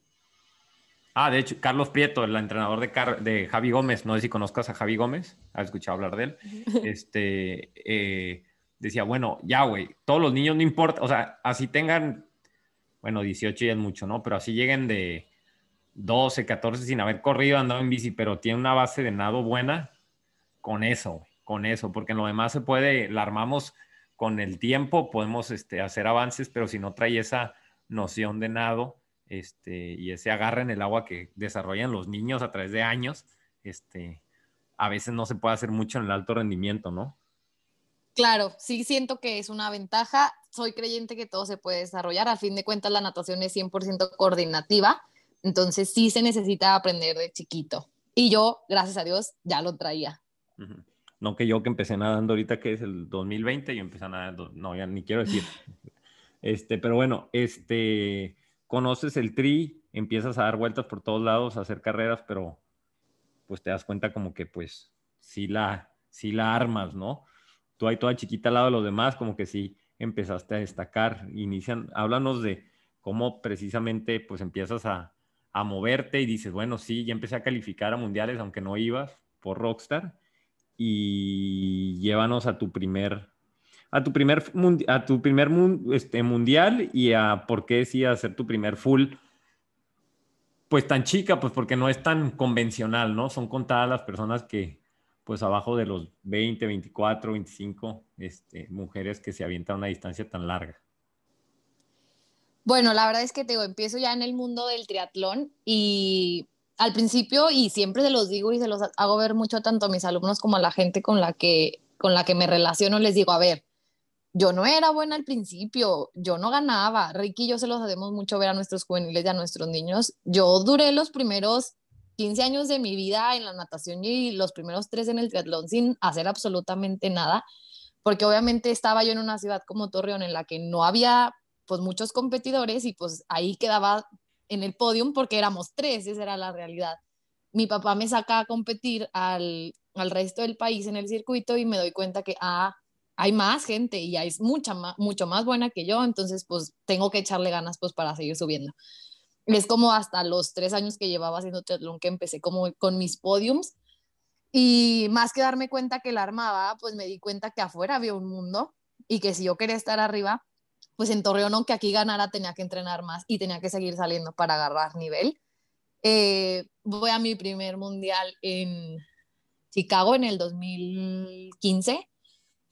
A: Ah, de hecho, Carlos Prieto, el entrenador de, Car- de Javi Gómez, no sé si conozcas a Javi Gómez, has escuchado hablar de él, este, eh, decía, bueno, ya, güey, todos los niños no importa, o sea, así tengan, bueno, 18 ya es mucho, ¿no? Pero así lleguen de 12, 14 sin haber corrido, andado en bici, pero tiene una base de nado buena, con eso, con eso, porque en lo demás se puede, la armamos con el tiempo, podemos este, hacer avances, pero si no trae esa noción de nado este, y ese agarre en el agua que desarrollan los niños a través de años, este, a veces no se puede hacer mucho en el alto rendimiento, ¿no?
I: claro, sí siento que es una ventaja. Soy creyente que todo se puede desarrollar. A fin de cuentas, la natación es 100% coordinativa. Entonces, sí se necesita aprender de chiquito. Y yo, gracias a Dios, ya lo traía.
A: Ujú. No que yo que empecé nadando ahorita, que es el 2020, yo empecé a nadar, no, ya ni quiero decir. Este, pero bueno, este, conoces el tri, empiezas a dar vueltas por todos lados, a hacer carreras, pero pues te das cuenta como que pues sí la, sí la armas, ¿no? Tú ahí toda chiquita al lado de los demás, como que sí empezaste a destacar. Inician, háblanos de cómo precisamente pues empiezas a, a moverte y dices, bueno, sí, ya empecé a calificar a mundiales, aunque no ibas por Rockstar, y llévanos a tu primer, a tu primer, a tu primer este, mundial y a por qué sí hacer tu primer full, pues tan chica, pues porque no es tan convencional, ¿no? Son contadas las personas que, pues abajo de los 20, 24, 25, este, mujeres que se avientan una distancia tan larga.
I: Bueno, la verdad es que te digo, empiezo ya en el mundo del triatlón y al principio, y siempre se los digo y se los hago ver mucho tanto a mis alumnos como a la gente con la que, con la que me relaciono, les digo, a ver, yo no era buena al principio, yo no ganaba. Ricky y yo se los hacemos mucho ver a nuestros juveniles y a nuestros niños. Yo duré los primeros 15 años de mi vida en la natación y los primeros tres en el triatlón sin hacer absolutamente nada, porque obviamente estaba yo en una ciudad como Torreón en la que no había pues muchos competidores y pues ahí quedaba en el podium porque éramos tres, esa era la realidad. Mi papá me saca a competir al, al resto del país en el circuito y me doy cuenta que ah, hay más gente y hay mucha más, mucho más buena que yo, entonces pues tengo que echarle ganas pues para seguir subiendo. Es como hasta los tres años que llevaba haciendo triatlón que empecé como con mis podiums y más que darme cuenta que la armaba, pues me di cuenta que afuera había un mundo y que si yo quería estar arriba, pues en Torreón, aunque aquí ganara, tenía que entrenar más y tenía que seguir saliendo para agarrar nivel. Eh, voy a mi primer mundial en Chicago en el 2015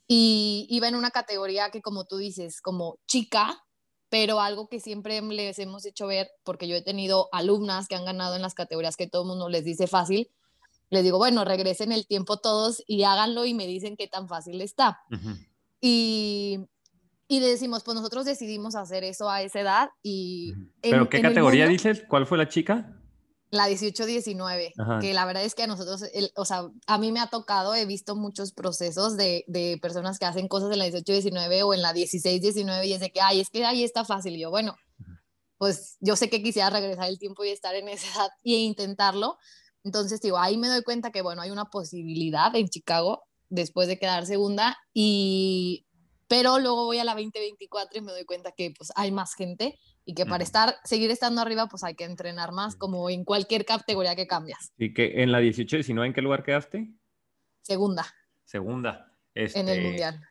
I: y iba en una categoría que, como tú dices, como chica, pero algo que siempre les hemos hecho ver, porque yo he tenido alumnas que han ganado en las categorías que todo el mundo les dice fácil, les digo, bueno, regresen el tiempo todos y háganlo y me dicen qué tan fácil está. Y, y le decimos, pues nosotros decidimos hacer eso a esa edad y... en-
A: ¿Pero qué
I: en
A: categoría
I: mundo-
A: dices? ¿Cuál fue la chica?
I: La 18-19,
A: Ajá.
I: que la verdad es que a nosotros, el- o sea, a mí me ha tocado, he visto muchos procesos de, de personas que hacen cosas en la 18-19 o en la 16-19 y es de que, ay, es que ahí está fácil. Y yo, bueno, pues yo sé que quisiera regresar el tiempo y estar en esa edad e intentarlo. Entonces, digo, ahí me doy cuenta que, bueno, hay una posibilidad en Chicago después de quedar segunda y... Pero luego voy a la 2024 y me doy cuenta que pues hay más gente y que para estar, seguir estando arriba pues hay que entrenar más, como en cualquier categoría que cambias.
A: Y que en la 18-19, ¿en qué lugar quedaste?
I: Segunda
A: Segunda.
I: en el
A: Este,
I: mundial.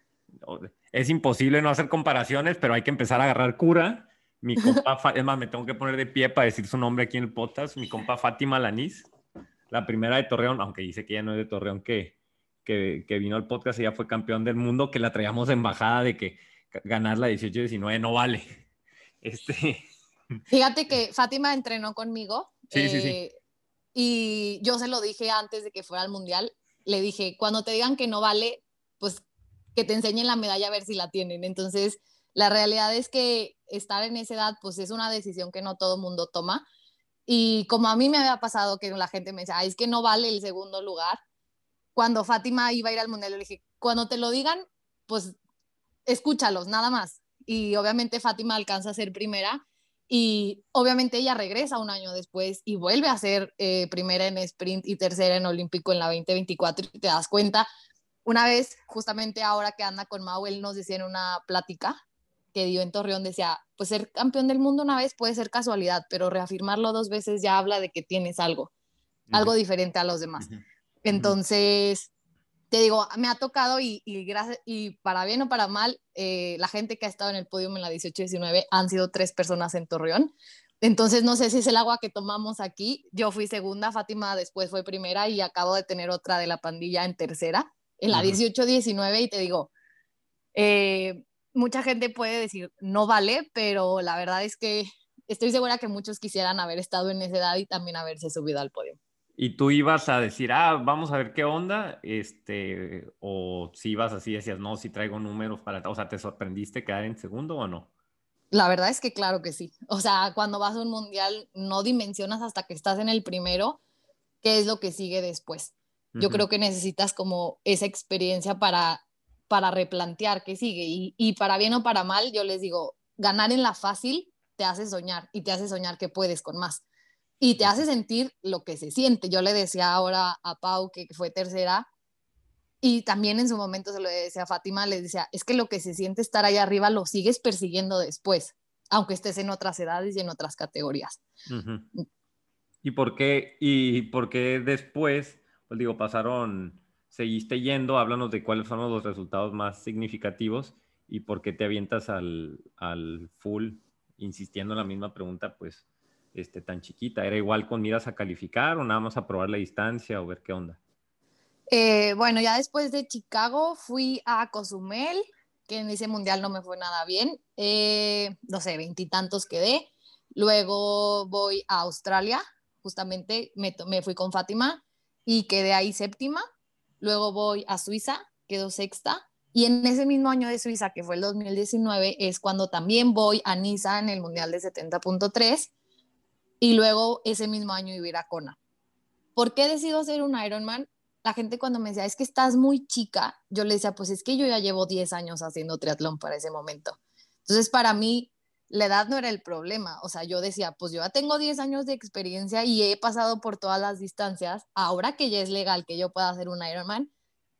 A: Es imposible no hacer comparaciones, pero hay que empezar a agarrar cura. Mi compa, es más, me tengo que poner de pie para decir su nombre aquí en el podcast. Mi compa Fátima Lanís, la primera de Torreón, aunque dice que ella no es de Torreón, que, que, que vino al podcast, ella fue campeón del mundo, que la traíamos de embajada de que ga- ganar la 18-19 no vale. Este,
I: Fíjate que Fátima entrenó conmigo.
A: Sí, sí, sí.
I: eh, Y yo se lo dije antes de que fuera al mundial. Le dije, cuando te digan que no vale, pues que te enseñen la medalla a ver si la tienen. Entonces, la realidad es que estar en esa edad, pues es una decisión que no todo mundo toma. Y como a mí me había pasado que la gente me decía, "Ay, es que no vale el segundo lugar. Cuando Fátima iba a ir al mundial, le dije, cuando te lo digan, pues escúchalos, nada más. Y obviamente Fátima alcanza a ser primera y obviamente ella regresa un año después y vuelve a ser eh, primera en sprint y tercera en olímpico en la 2024 y te das cuenta. Una vez, justamente ahora que anda con Mau, él nos decía en una plática que dio en Torreón, decía, pues ser campeón del mundo una vez puede ser casualidad, pero reafirmarlo dos veces ya habla de que tienes algo, algo diferente a los demás. Entonces, te digo, me ha tocado y, y, gracias, y para bien o para mal, eh, la gente que ha estado en el podio en la 18-19 han sido tres personas en Torreón. Entonces, no sé si es el agua que tomamos aquí. Yo fui segunda, Fátima después fue primera y acabo de tener otra de la pandilla en tercera, en la
A: Ujú.
I: 18-19 y te digo, eh, mucha gente puede decir, no vale, pero la verdad es que estoy segura que muchos quisieran haber estado en esa edad y también haberse subido al podio.
A: ¿Y tú ibas a decir, ah, vamos a ver qué onda? Este, o si ibas así, decías, no, si traigo números para, o sea, ¿te sorprendiste quedar en segundo o no?
I: La verdad es que claro que sí. O sea, cuando vas a un mundial no dimensionas hasta que estás en el primero qué es lo que sigue después. Yo
A: Ujú.
I: creo que necesitas como esa experiencia para, para replantear qué sigue. Y, y para bien o para mal, yo les digo, ganar en la fácil te hace soñar y te hace soñar que puedes con más. Y te hace sentir lo que se siente. Yo le decía ahora a Pau, que fue tercera, y también en su momento se lo decía a Fátima, le decía, es que lo que se siente estar ahí arriba lo sigues persiguiendo después, aunque estés en otras edades y en otras categorías.
A: ¿Y por qué, y por qué después, pues digo, pasaron, seguiste yendo, háblanos de cuáles fueron los resultados más significativos y por qué te avientas al, al full, insistiendo en la misma pregunta, pues, este, tan chiquita? ¿Era igual con miras a calificar o nada más a probar la distancia o ver qué onda?
I: Eh, bueno, ya después de Chicago fui a Cozumel, que en ese mundial no me fue nada bien. Eh, no sé, veintitantos quedé. Luego voy a Australia, justamente me, me fui con Fátima y quedé ahí séptima. Luego voy a Suiza, quedo sexta. Y en ese mismo año de Suiza, que fue el 2019, es cuando también voy a Niza en el mundial de 70.3. Y luego ese mismo año iba a ir a Kona. ¿Por qué decido hacer un Ironman? la gente cuando me decía, es que estás muy chica, yo le decía, pues es que yo ya llevo 10 años haciendo triatlón para ese momento. Entonces, para mí, la edad no era el problema. O sea, yo decía, pues yo ya tengo 10 años de experiencia y he pasado por todas las distancias. Ahora que ya es legal que yo pueda hacer un Ironman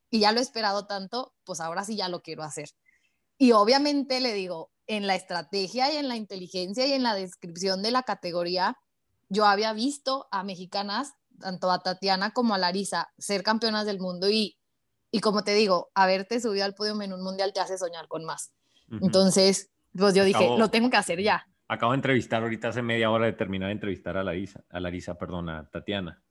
I: y ya lo he esperado tanto, pues ahora sí ya lo quiero hacer. Y obviamente le digo, en la estrategia y en la inteligencia y en la descripción de la categoría, yo había visto a mexicanas tanto a Tatiana como a Larisa ser campeonas del mundo y, y como te digo, haberte subido al podio en un mundial te hace soñar con más. Entonces, pues yo dije, lo tengo que hacer ya.
A: Acabo de entrevistar ahorita hace media hora de terminar de entrevistar a Larisa, a Larisa, perdón, a Tatiana.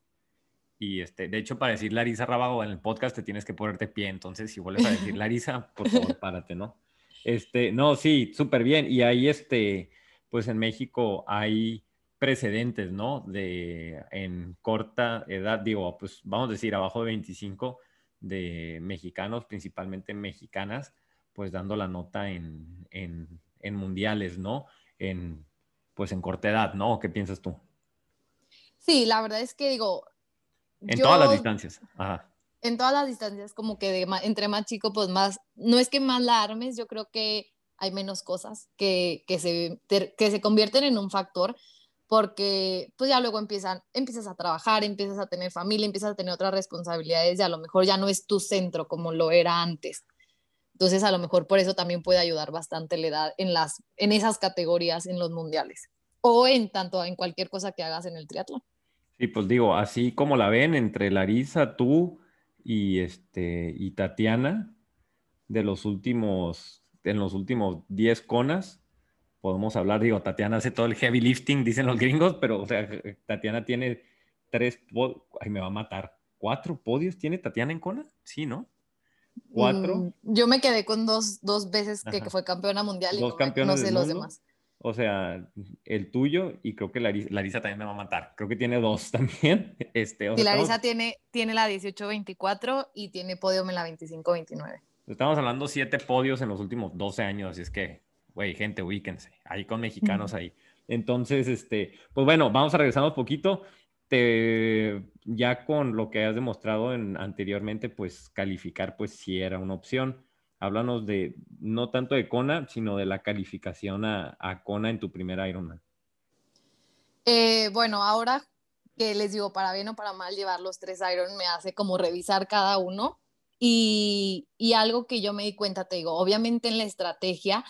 A: Y este, de hecho, para decir Larisa Rábago en el podcast te tienes que ponerte pie. Entonces, si vuelves a decir Larisa, por favor, párate, ¿no? Este, no, sí, súper bien. Y ahí, este, pues en México hay precedentes, ¿no? De en corta edad, digo, pues vamos a decir abajo de 25 de mexicanos, principalmente mexicanas, pues dando la nota en, en, en mundiales, ¿no? En, pues en corta edad, ¿no? ¿Qué piensas tú?
I: Sí, la verdad es que digo...
A: En
I: yo-
A: todas las distancias. Ajá.
I: en todas las distancias, como que de entre más chico, pues más, no es que más la armes, yo creo que hay menos cosas que, que, se, que se convierten en un factor, porque pues ya luego empiezan, empiezas a trabajar, empiezas a tener familia, empiezas a tener otras responsabilidades y a lo mejor ya no es tu centro como lo era antes. Entonces, a lo mejor por eso también puede ayudar bastante la edad en, las, en esas categorías en los mundiales o en tanto en cualquier cosa que hagas en el triatlón.
A: Sí, pues digo, así como la ven entre Larisa, tú y este y Tatiana de los últimos en los últimos 10 conas podemos hablar, digo, Tatiana hace todo el heavy lifting, dicen los gringos, pero o sea, Tatiana tiene tres, ay, me va a matar, cuatro podios tiene Tatiana en Kona, sí, ¿no? Cuatro,
I: Mm, yo me quedé con dos, dos veces que
A: Ajá.
I: fue campeona mundial y
A: Dos
I: no, sé los demás.
A: o sea, el tuyo y creo que Larisa, Larisa también me va a matar, creo que tiene dos también, este, o
I: Y
A: sea,
I: Larisa
A: estamos-
I: tiene, tiene la 18-24 y tiene podio en la 25-29.
A: Estamos hablando siete podios en los últimos 12 años, así es que, güey, gente, ubíquense, ahí con mexicanos ahí. Entonces, este, pues bueno, vamos a regresar un poquito. Te, ya con lo que has demostrado en, anteriormente, pues calificar, pues sí era una opción. Háblanos de, no tanto de Kona, sino de la calificación a, a Kona en tu primer Ironman.
I: Eh, bueno, ahora que les digo, para bien o para mal, llevar los tres Iron me hace como revisar cada uno. Y, y algo que yo me di cuenta, te digo, obviamente en la estrategia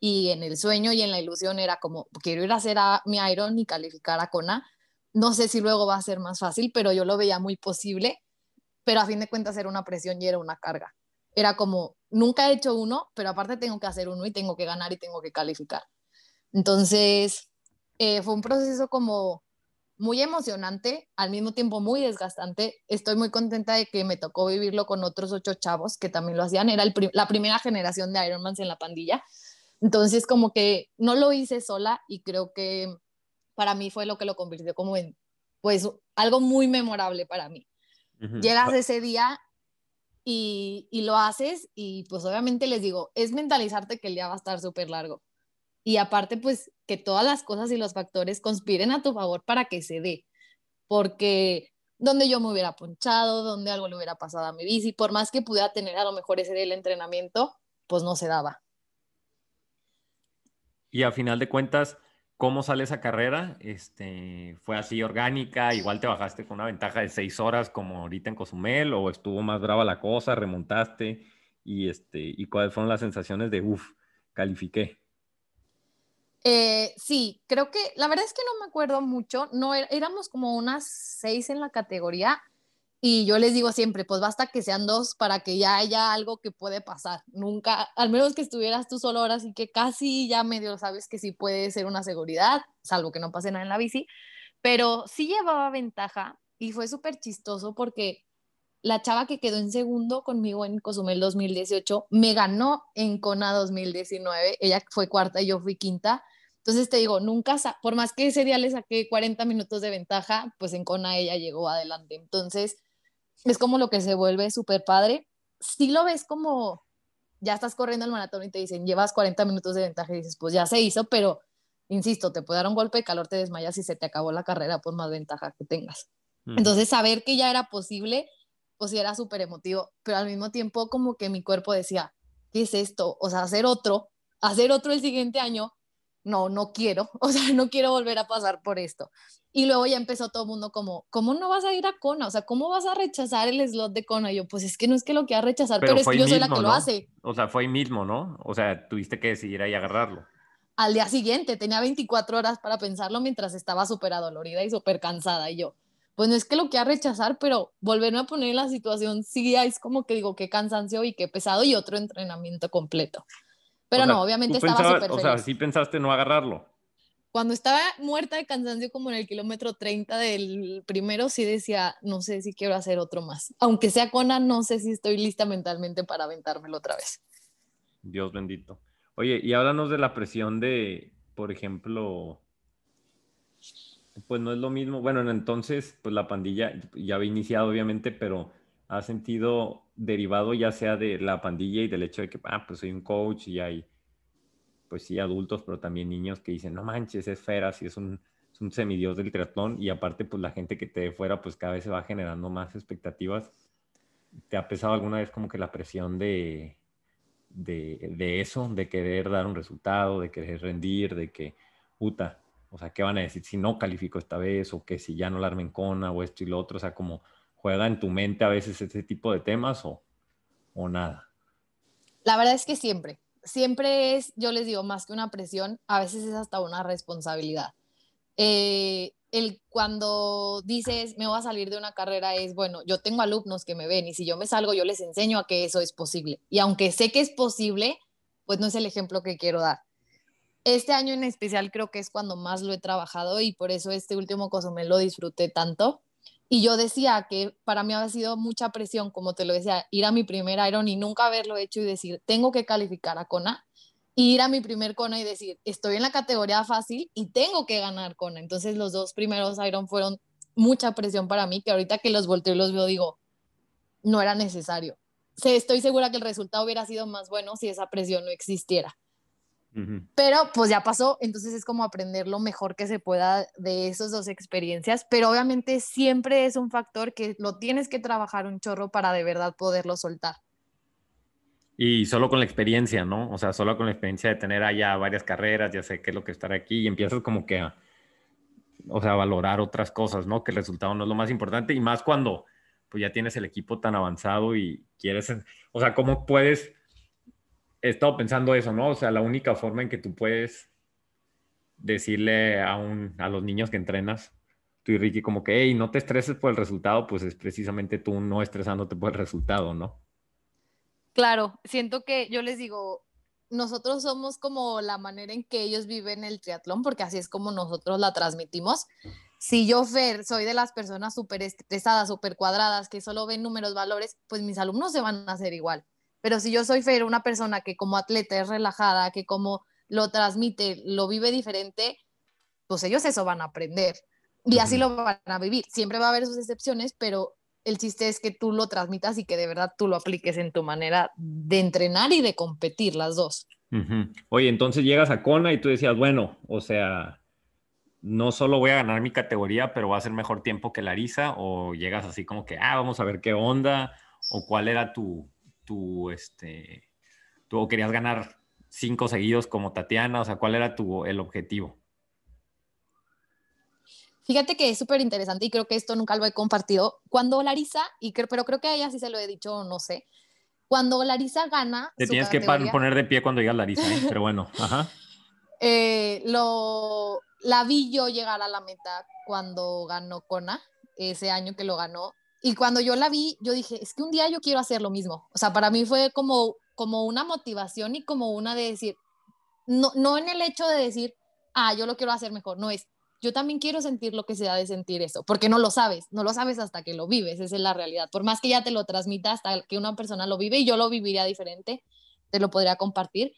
I: y en el sueño y en la ilusión era como, quiero ir a hacer a mi Iron y calificar a Kona. No sé si luego va a ser más fácil, pero yo lo veía muy posible. Pero a fin de cuentas era una presión y era una carga. Era como, nunca he hecho uno, pero aparte tengo que hacer uno y tengo que ganar y tengo que calificar. Entonces, eh, fue un proceso como muy emocionante, al mismo tiempo muy desgastante. Estoy muy contenta de que me tocó vivirlo con otros ocho chavos que también lo hacían. Era el la primera generación de Ironmans en la pandilla. Entonces, como que no lo hice sola y creo que para mí fue lo que lo convirtió como en pues algo muy memorable para mí. Llegas ese día y, y lo haces y pues obviamente les digo, es mentalizarte que el día va a estar súper largo. Y aparte, pues que todas las cosas y los factores conspiren a tu favor para que se dé. Porque donde yo me hubiera ponchado, donde algo le hubiera pasado a mi bici, por más que pudiera tener a lo mejor ese día el entrenamiento, pues no se daba.
A: Y a final de cuentas, ¿cómo sale esa carrera? Este, ¿Fue así orgánica? ¿Igual te bajaste con una ventaja de seis horas como ahorita en Cozumel? ¿O estuvo más brava la cosa? ¿Remontaste? Y, este, ¿y cuáles fueron las sensaciones de, uff, califiqué?
I: Eh, sí, creo que la verdad es que no me acuerdo mucho, no éramos como unas seis en la categoría y yo les digo siempre, pues basta que sean dos para que ya haya algo que puede pasar. Nunca, al menos que estuvieras tú solo ahora, así que casi ya medio sabes que sí puede ser una seguridad, salvo que no pase nada en la bici, pero sí llevaba ventaja y fue súper chistoso porque la chava que quedó en segundo conmigo en Cozumel 2018 me ganó en Kona 2019. Ella fue cuarta y yo fui quinta. Entonces te digo, nunca, por más que ese día le saqué 40 minutos de ventaja, pues en Kona ella llegó adelante. Entonces es como lo que se vuelve súper padre. Si lo ves como ya estás corriendo el maratón y te dicen, llevas 40 minutos de ventaja y dices, pues ya se hizo, pero insisto, te puede dar un golpe de calor, te desmayas y se te acabó la carrera por más ventaja que tengas.
A: Ujú.
I: Entonces, saber que ya era posible, pues sí era súper emotivo, pero al mismo tiempo como que mi cuerpo decía, ¿qué es esto? O sea, hacer otro, hacer otro el siguiente año, no, no quiero, o sea, no quiero volver a pasar por esto. Y luego ya empezó todo el mundo como, ¿cómo no vas a ir a Kona? O sea, ¿cómo vas a rechazar el slot de Kona? Y yo, pues es que no es que lo quiera rechazar, pero, es
A: fue
I: que yo
A: ahí
I: soy la
A: mismo,
I: que lo
A: ¿no?
I: hace.
A: O sea, fue ahí mismo, ¿no? O sea, tuviste que decidir ahí agarrarlo.
I: Al día siguiente tenía 24 horas para pensarlo mientras estaba súper adolorida y súper cansada. Y yo, pues no es que lo quiera rechazar, pero volverme a poner en la situación, sí es como que digo, qué cansancio y qué pesado y otro entrenamiento completo. Pero
A: O sea,
I: no, obviamente estaba súper
A: O sea, sí pensaste no agarrarlo.
I: Cuando estaba muerta de cansancio, como en el kilómetro 30 del primero, sí decía, no sé si quiero hacer otro más. Aunque sea Kona, no sé si estoy lista mentalmente para aventármelo otra vez.
A: Dios bendito. Oye, y háblanos de la presión de, por ejemplo, pues no es lo mismo. Bueno, en entonces, pues la pandilla ya había iniciado, obviamente, pero ha sentido derivado ya sea de la pandilla y del hecho de que, ah, pues soy un coach y hay, pues sí, adultos, pero también niños que dicen, no manches, es Feras y es un, es un semidios del triatlón. Y aparte, pues la gente que te ve fuera, pues cada vez se va generando más expectativas. ¿Te ha pesado alguna vez como que la presión de, de, de eso, de querer dar un resultado, de querer rendir, de que, puta, o sea, ¿qué van a decir si no califico esta vez? O que si ya no la armen cona o esto y lo otro, o sea, como juega en tu mente a veces ese tipo de temas o, o nada.
I: La verdad es que siempre, siempre es, yo les digo, más que una presión, a veces es hasta una responsabilidad. Eh, el cuando dices, me voy a salir de una carrera es, bueno, yo tengo alumnos que me ven y si yo me salgo, yo les enseño a que eso es posible. Y aunque sé que es posible, pues no es el ejemplo que quiero dar. Este año en especial creo que es cuando más lo he trabajado y por eso este último Cozumel lo disfruté tanto. Y yo decía que para mí había sido mucha presión, como te lo decía, ir a mi primer Iron y nunca haberlo hecho y decir, tengo que calificar a Kona, y ir a mi primer Kona y decir, estoy en la categoría fácil y tengo que ganar Kona. Entonces los dos primeros Iron fueron mucha presión para mí, que ahorita que los volteo y los veo digo, no era necesario. Estoy segura que el resultado hubiera sido más bueno si esa presión no existiera. Pero pues ya pasó, entonces es como aprender lo mejor que se pueda de esas dos experiencias, pero obviamente siempre es un factor que lo tienes que trabajar un chorro para de verdad poderlo soltar.
A: Y solo con la experiencia, ¿no? O sea, solo con la experiencia de tener allá varias carreras, ya sé qué es lo que estar aquí y empiezas como que a, o sea, a valorar otras cosas, ¿no? Que el resultado no es lo más importante y más cuando pues ya tienes el equipo tan avanzado y quieres, o sea, ¿cómo puedes? He estado pensando eso, ¿no? O sea, la única forma en que tú puedes decirle a, un, a los niños que entrenas, tú y Ricky, como que, hey, no te estreses por el resultado, pues es precisamente tú no estresándote por el resultado, ¿no?
I: Claro, siento que yo les digo, nosotros somos como la manera en que ellos viven el triatlón, porque así es como nosotros la transmitimos. Si yo, Fer, soy de las personas súper estresadas, súper cuadradas, que solo ven números, valores, pues mis alumnos se van a hacer igual. Pero si yo soy Fer, una persona que como atleta es relajada, que como lo transmite, lo vive diferente, pues ellos eso van a aprender. Y así lo van a vivir. Siempre va a haber sus excepciones, pero el chiste es que tú lo transmitas y que de verdad tú lo apliques en tu manera de entrenar y de competir, las dos.
A: Ujú. Oye, entonces llegas a Kona y tú decías, bueno, o sea, no solo voy a ganar mi categoría, pero voy a hacer mejor tiempo que Larisa, o llegas así como que, ah, vamos a ver qué onda, o cuál era tu, tu, este, tú o querías ganar cinco seguidos como Tatiana, o sea, cuál era tu, el objetivo.
I: Fíjate que es súper interesante y creo que esto nunca lo he compartido. Cuando Larisa, y pero creo que a ella sí se lo he dicho, no sé, cuando Larisa gana...
A: Te tienes que poner de pie cuando digas Larisa, ¿eh? pero bueno, ajá.
I: eh, lo, la vi yo llegar a la meta cuando ganó Kona, ese año que lo ganó. Y cuando yo la vi, yo dije, es que un día yo quiero hacer lo mismo. O sea, para mí fue como, como una motivación y como una de decir, no, no en el hecho de decir, ah, yo lo quiero hacer mejor, no es, yo también quiero sentir lo que se da de sentir eso, porque no lo sabes, no lo sabes hasta que lo vives, esa es la realidad. Por más que ya te lo transmita hasta que una persona lo vive y yo lo viviría diferente, te lo podría compartir.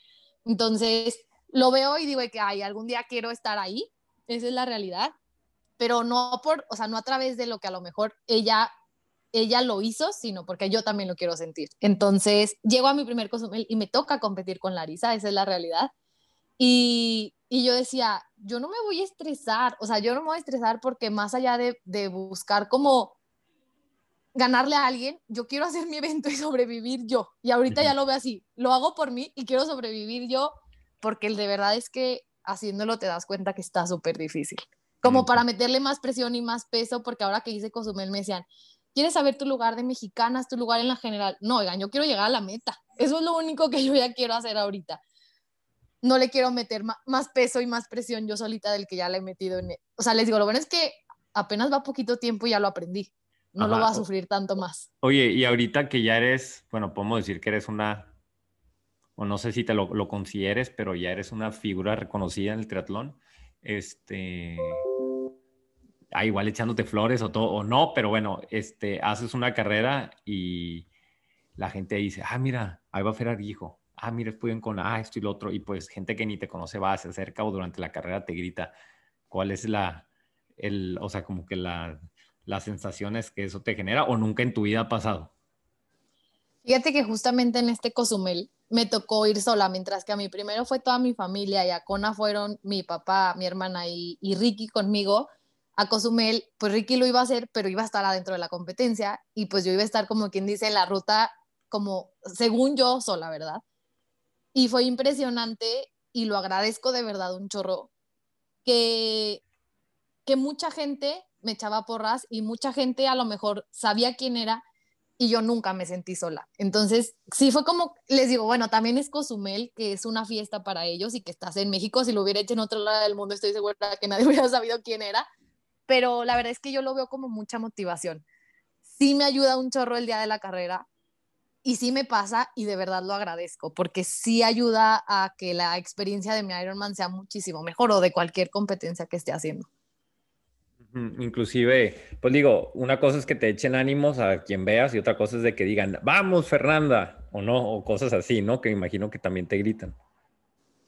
I: Entonces, lo veo y digo que, ay, algún día quiero estar ahí, esa es la realidad, pero no por, o sea, no a través de lo que a lo mejor ella ella lo hizo, sino porque yo también lo quiero sentir. Entonces, llego a mi primer Cozumel y me toca competir con Larisa, esa es la realidad. Y, y yo decía, yo no me voy a estresar, o sea, yo no me voy a estresar porque más allá de, de buscar como ganarle a alguien, yo quiero hacer mi evento y sobrevivir yo. Y ahorita ya lo veo así, lo hago por mí y quiero sobrevivir yo porque de verdad es que haciéndolo te das cuenta que está súper difícil. Como para meterle más presión y más peso, porque ahora que hice Cozumel me decían, ¿quieres saber tu lugar de mexicanas, tu lugar en la general? No, oigan, yo quiero llegar a la meta. Eso es lo único que yo ya quiero hacer ahorita. No le quiero meter más peso y más presión yo solita del que ya le he metido en... e- O sea, les digo, lo bueno es que apenas va poquito tiempo y ya lo aprendí. No lo
A: Ajá.
I: va a sufrir tanto más.
A: Oye, y ahorita que ya eres, bueno, podemos decir que eres una, o no sé si te lo, lo consideres, pero ya eres una figura reconocida en el triatlón. Este, ah, igual echándote flores o todo, o no, pero bueno, este, haces una carrera y la gente dice, ah, mira, ahí va Fer Arguijo, ah, mira, pueden con, ah, esto y lo otro, y pues gente que ni te conoce va, se acerca o durante la carrera te grita, ¿cuál es la, el, o sea, como que la, las sensaciones que eso te genera o nunca en tu vida ha pasado?
I: Fíjate que justamente en este Cozumel me tocó ir sola, mientras que a mí primero fue toda mi familia y a Kona fueron mi papá, mi hermana y, y Ricky conmigo. A Cozumel, pues Ricky lo iba a hacer, pero iba a estar adentro de la competencia y pues yo iba a estar como quien dice la ruta, como según yo sola, ¿verdad? Y fue impresionante y lo agradezco de verdad un chorro, que, que mucha gente me echaba porras y mucha gente a lo mejor sabía quién era y yo nunca me sentí sola. Entonces, sí fue como, les digo, bueno, también es Cozumel, que es una fiesta para ellos y que estás en México, si lo hubiera hecho en otro lado del mundo, estoy segura que nadie hubiera sabido quién era, pero la verdad es que yo lo veo como mucha motivación. Sí me ayuda un chorro el día de la carrera y sí me pasa y de verdad lo agradezco, porque sí ayuda a que la experiencia de mi Ironman sea muchísimo mejor o de cualquier competencia que esté haciendo.
A: Inclusive, pues digo, una cosa es que te echen ánimos a quien veas y otra cosa es de que digan, vamos Fernanda, o no, o cosas así, ¿no? Que imagino que también te gritan.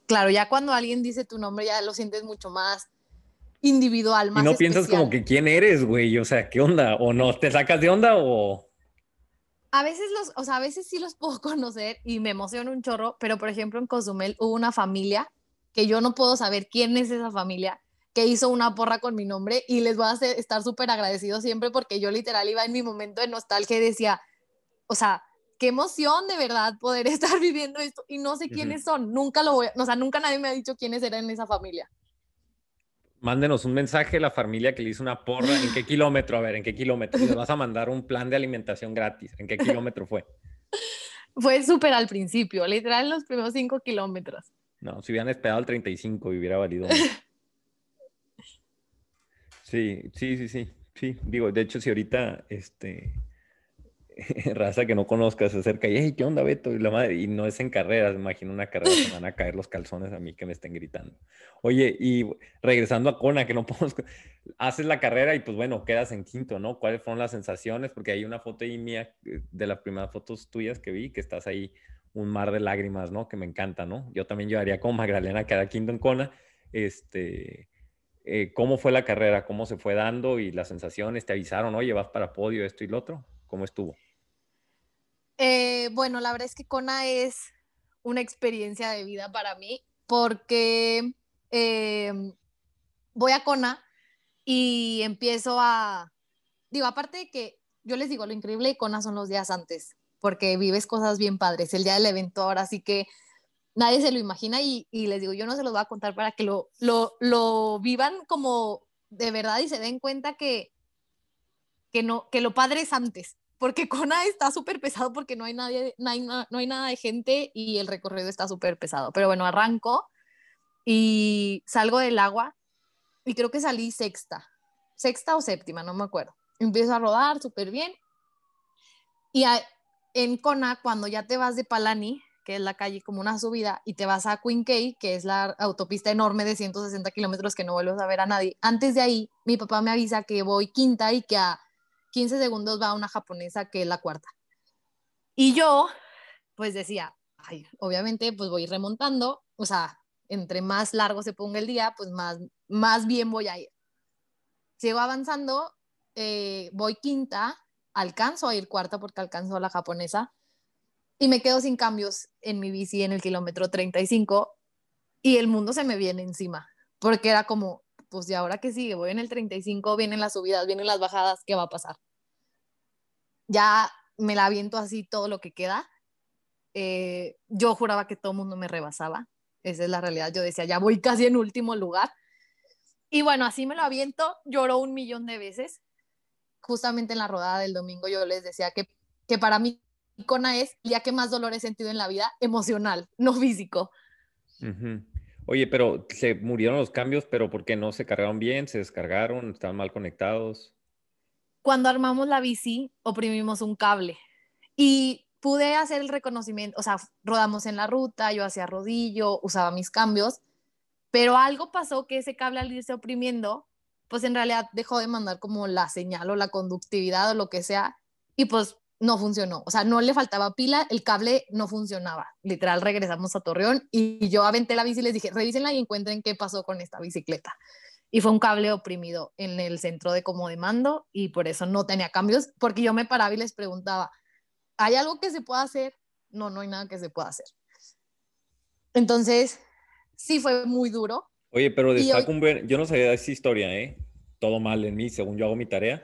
I: Claro, ya cuando alguien dice tu nombre ya lo sientes mucho más individual,
A: Y
I: más
A: no piensas
I: especial.
A: como que quién eres, güey, o sea, ¿qué onda? ¿O no? ¿Te sacas de onda o...?
I: A veces los, o sea, a veces sí los puedo conocer y me emociona un chorro, pero por ejemplo en Cozumel hubo una familia que yo no puedo saber quién es esa familia que hizo una porra con mi nombre y les voy a hacer, estar súper agradecido siempre porque yo literal iba en mi momento de nostalgia y decía, o sea, qué emoción de verdad poder estar viviendo esto y no sé quiénes son, nunca lo voy, o sea, nunca nadie me ha dicho quiénes eran en esa familia.
A: Mándenos un mensaje a la familia que le hizo una porra. ¿En qué kilómetro? A ver, ¿en qué kilómetro? Les vas a mandar un plan de alimentación gratis. ¿En qué kilómetro fue?
I: Fue súper al principio, literal en los primeros cinco kilómetros.
A: No, si hubieran esperado al 35 hubiera valido. Sí, sí, sí, sí. Sí, digo, de hecho, si ahorita, este, raza que no conozcas acerca y, hey, ¿qué onda, Beto? Y no es en carreras, imagino una carrera, se van a caer los calzones a mí que me estén gritando. Oye, y regresando a Kona, que no podemos, haces la carrera y pues bueno, quedas en quinto, ¿no? ¿Cuáles fueron las sensaciones? Porque hay una foto ahí mía, eh, de las primeras fotos tuyas que vi, que estás ahí un mar de lágrimas, ¿no? Que me encanta, ¿no? Yo también llevaría como Magdalena quedar quinto en Kona. Este, eh, ¿cómo fue la carrera? ¿Cómo se fue dando y las sensaciones? ¿Te avisaron, oye, vas para podio, esto y lo otro? ¿Cómo estuvo?
I: Eh, bueno, la verdad es que Kona es una experiencia de vida para mí porque eh, voy a Kona y empiezo a, digo, aparte de que yo les digo, lo increíble de Kona son los días antes, porque vives cosas bien padres. El día del evento ahora sí que nadie se lo imagina y, y les digo, yo no se los voy a contar para que lo, lo, lo vivan como de verdad y se den cuenta que, que, no, que lo padre es antes, porque Kona está súper pesado porque no hay, nadie, no hay, nada de gente y el recorrido está súper pesado. Pero bueno, arranco y salgo del agua y creo que salí sexta, sexta o séptima, no me acuerdo. Empiezo a rodar súper bien. Y en Kona, cuando ya te vas de Palani, que es la calle como una subida, y te vas a Queen que es la autopista enorme de 160 kilómetros que no vuelves a ver a nadie, antes de ahí, mi papá me avisa que voy quinta y que a 15 segundos va una japonesa que es la cuarta. Y yo, pues decía, obviamente, pues voy remontando, o sea, entre más largo se ponga el día, pues más, más bien voy a ir. Sigo avanzando, eh, voy quinta, alcanzo a ir cuarta porque alcanzo a la japonesa y me quedo sin cambios en mi bici en el kilómetro 35 y el mundo se me viene encima porque era como, pues y ahora que sigue, voy en el 35, vienen las subidas, vienen las bajadas, ¿qué va a pasar? Ya me la aviento así todo lo que queda. Eh, yo juraba que todo el mundo me rebasaba, esa es la realidad, yo decía, ya voy casi en último lugar. Y bueno, así me lo aviento, lloró un millón de veces. Justamente en la rodada del domingo yo les decía que, que para mí Kona es el día que más dolor he sentido en la vida, emocional, no físico.
A: Ujú. Oye, pero se murieron los cambios, pero ¿por qué no se cargaron bien? ¿Se descargaron? ¿Estaban mal conectados?
I: Cuando armamos la bici, oprimimos un cable y pude hacer el reconocimiento, o sea, rodamos en la ruta, yo hacía rodillo, usaba mis cambios, pero algo pasó que ese cable al irse oprimiendo, pues en realidad dejó de mandar como la señal o la conductividad o lo que sea, y pues no funcionó. O sea, no le faltaba pila, el cable no funcionaba. Literal, regresamos a Torreón y yo aventé la bici y les dije, revísenla y encuentren qué pasó con esta bicicleta. Y fue un cable oprimido en el centro de como de mando y por eso no tenía cambios, porque yo me paraba y les preguntaba, ¿hay algo que se pueda hacer? No, no hay nada que se pueda hacer. Entonces, sí fue muy duro.
A: Oye, pero destaco
I: hoy-
A: un buen... Yo no sabía esa historia, ¿eh? Todo mal en mí, según yo hago mi tarea,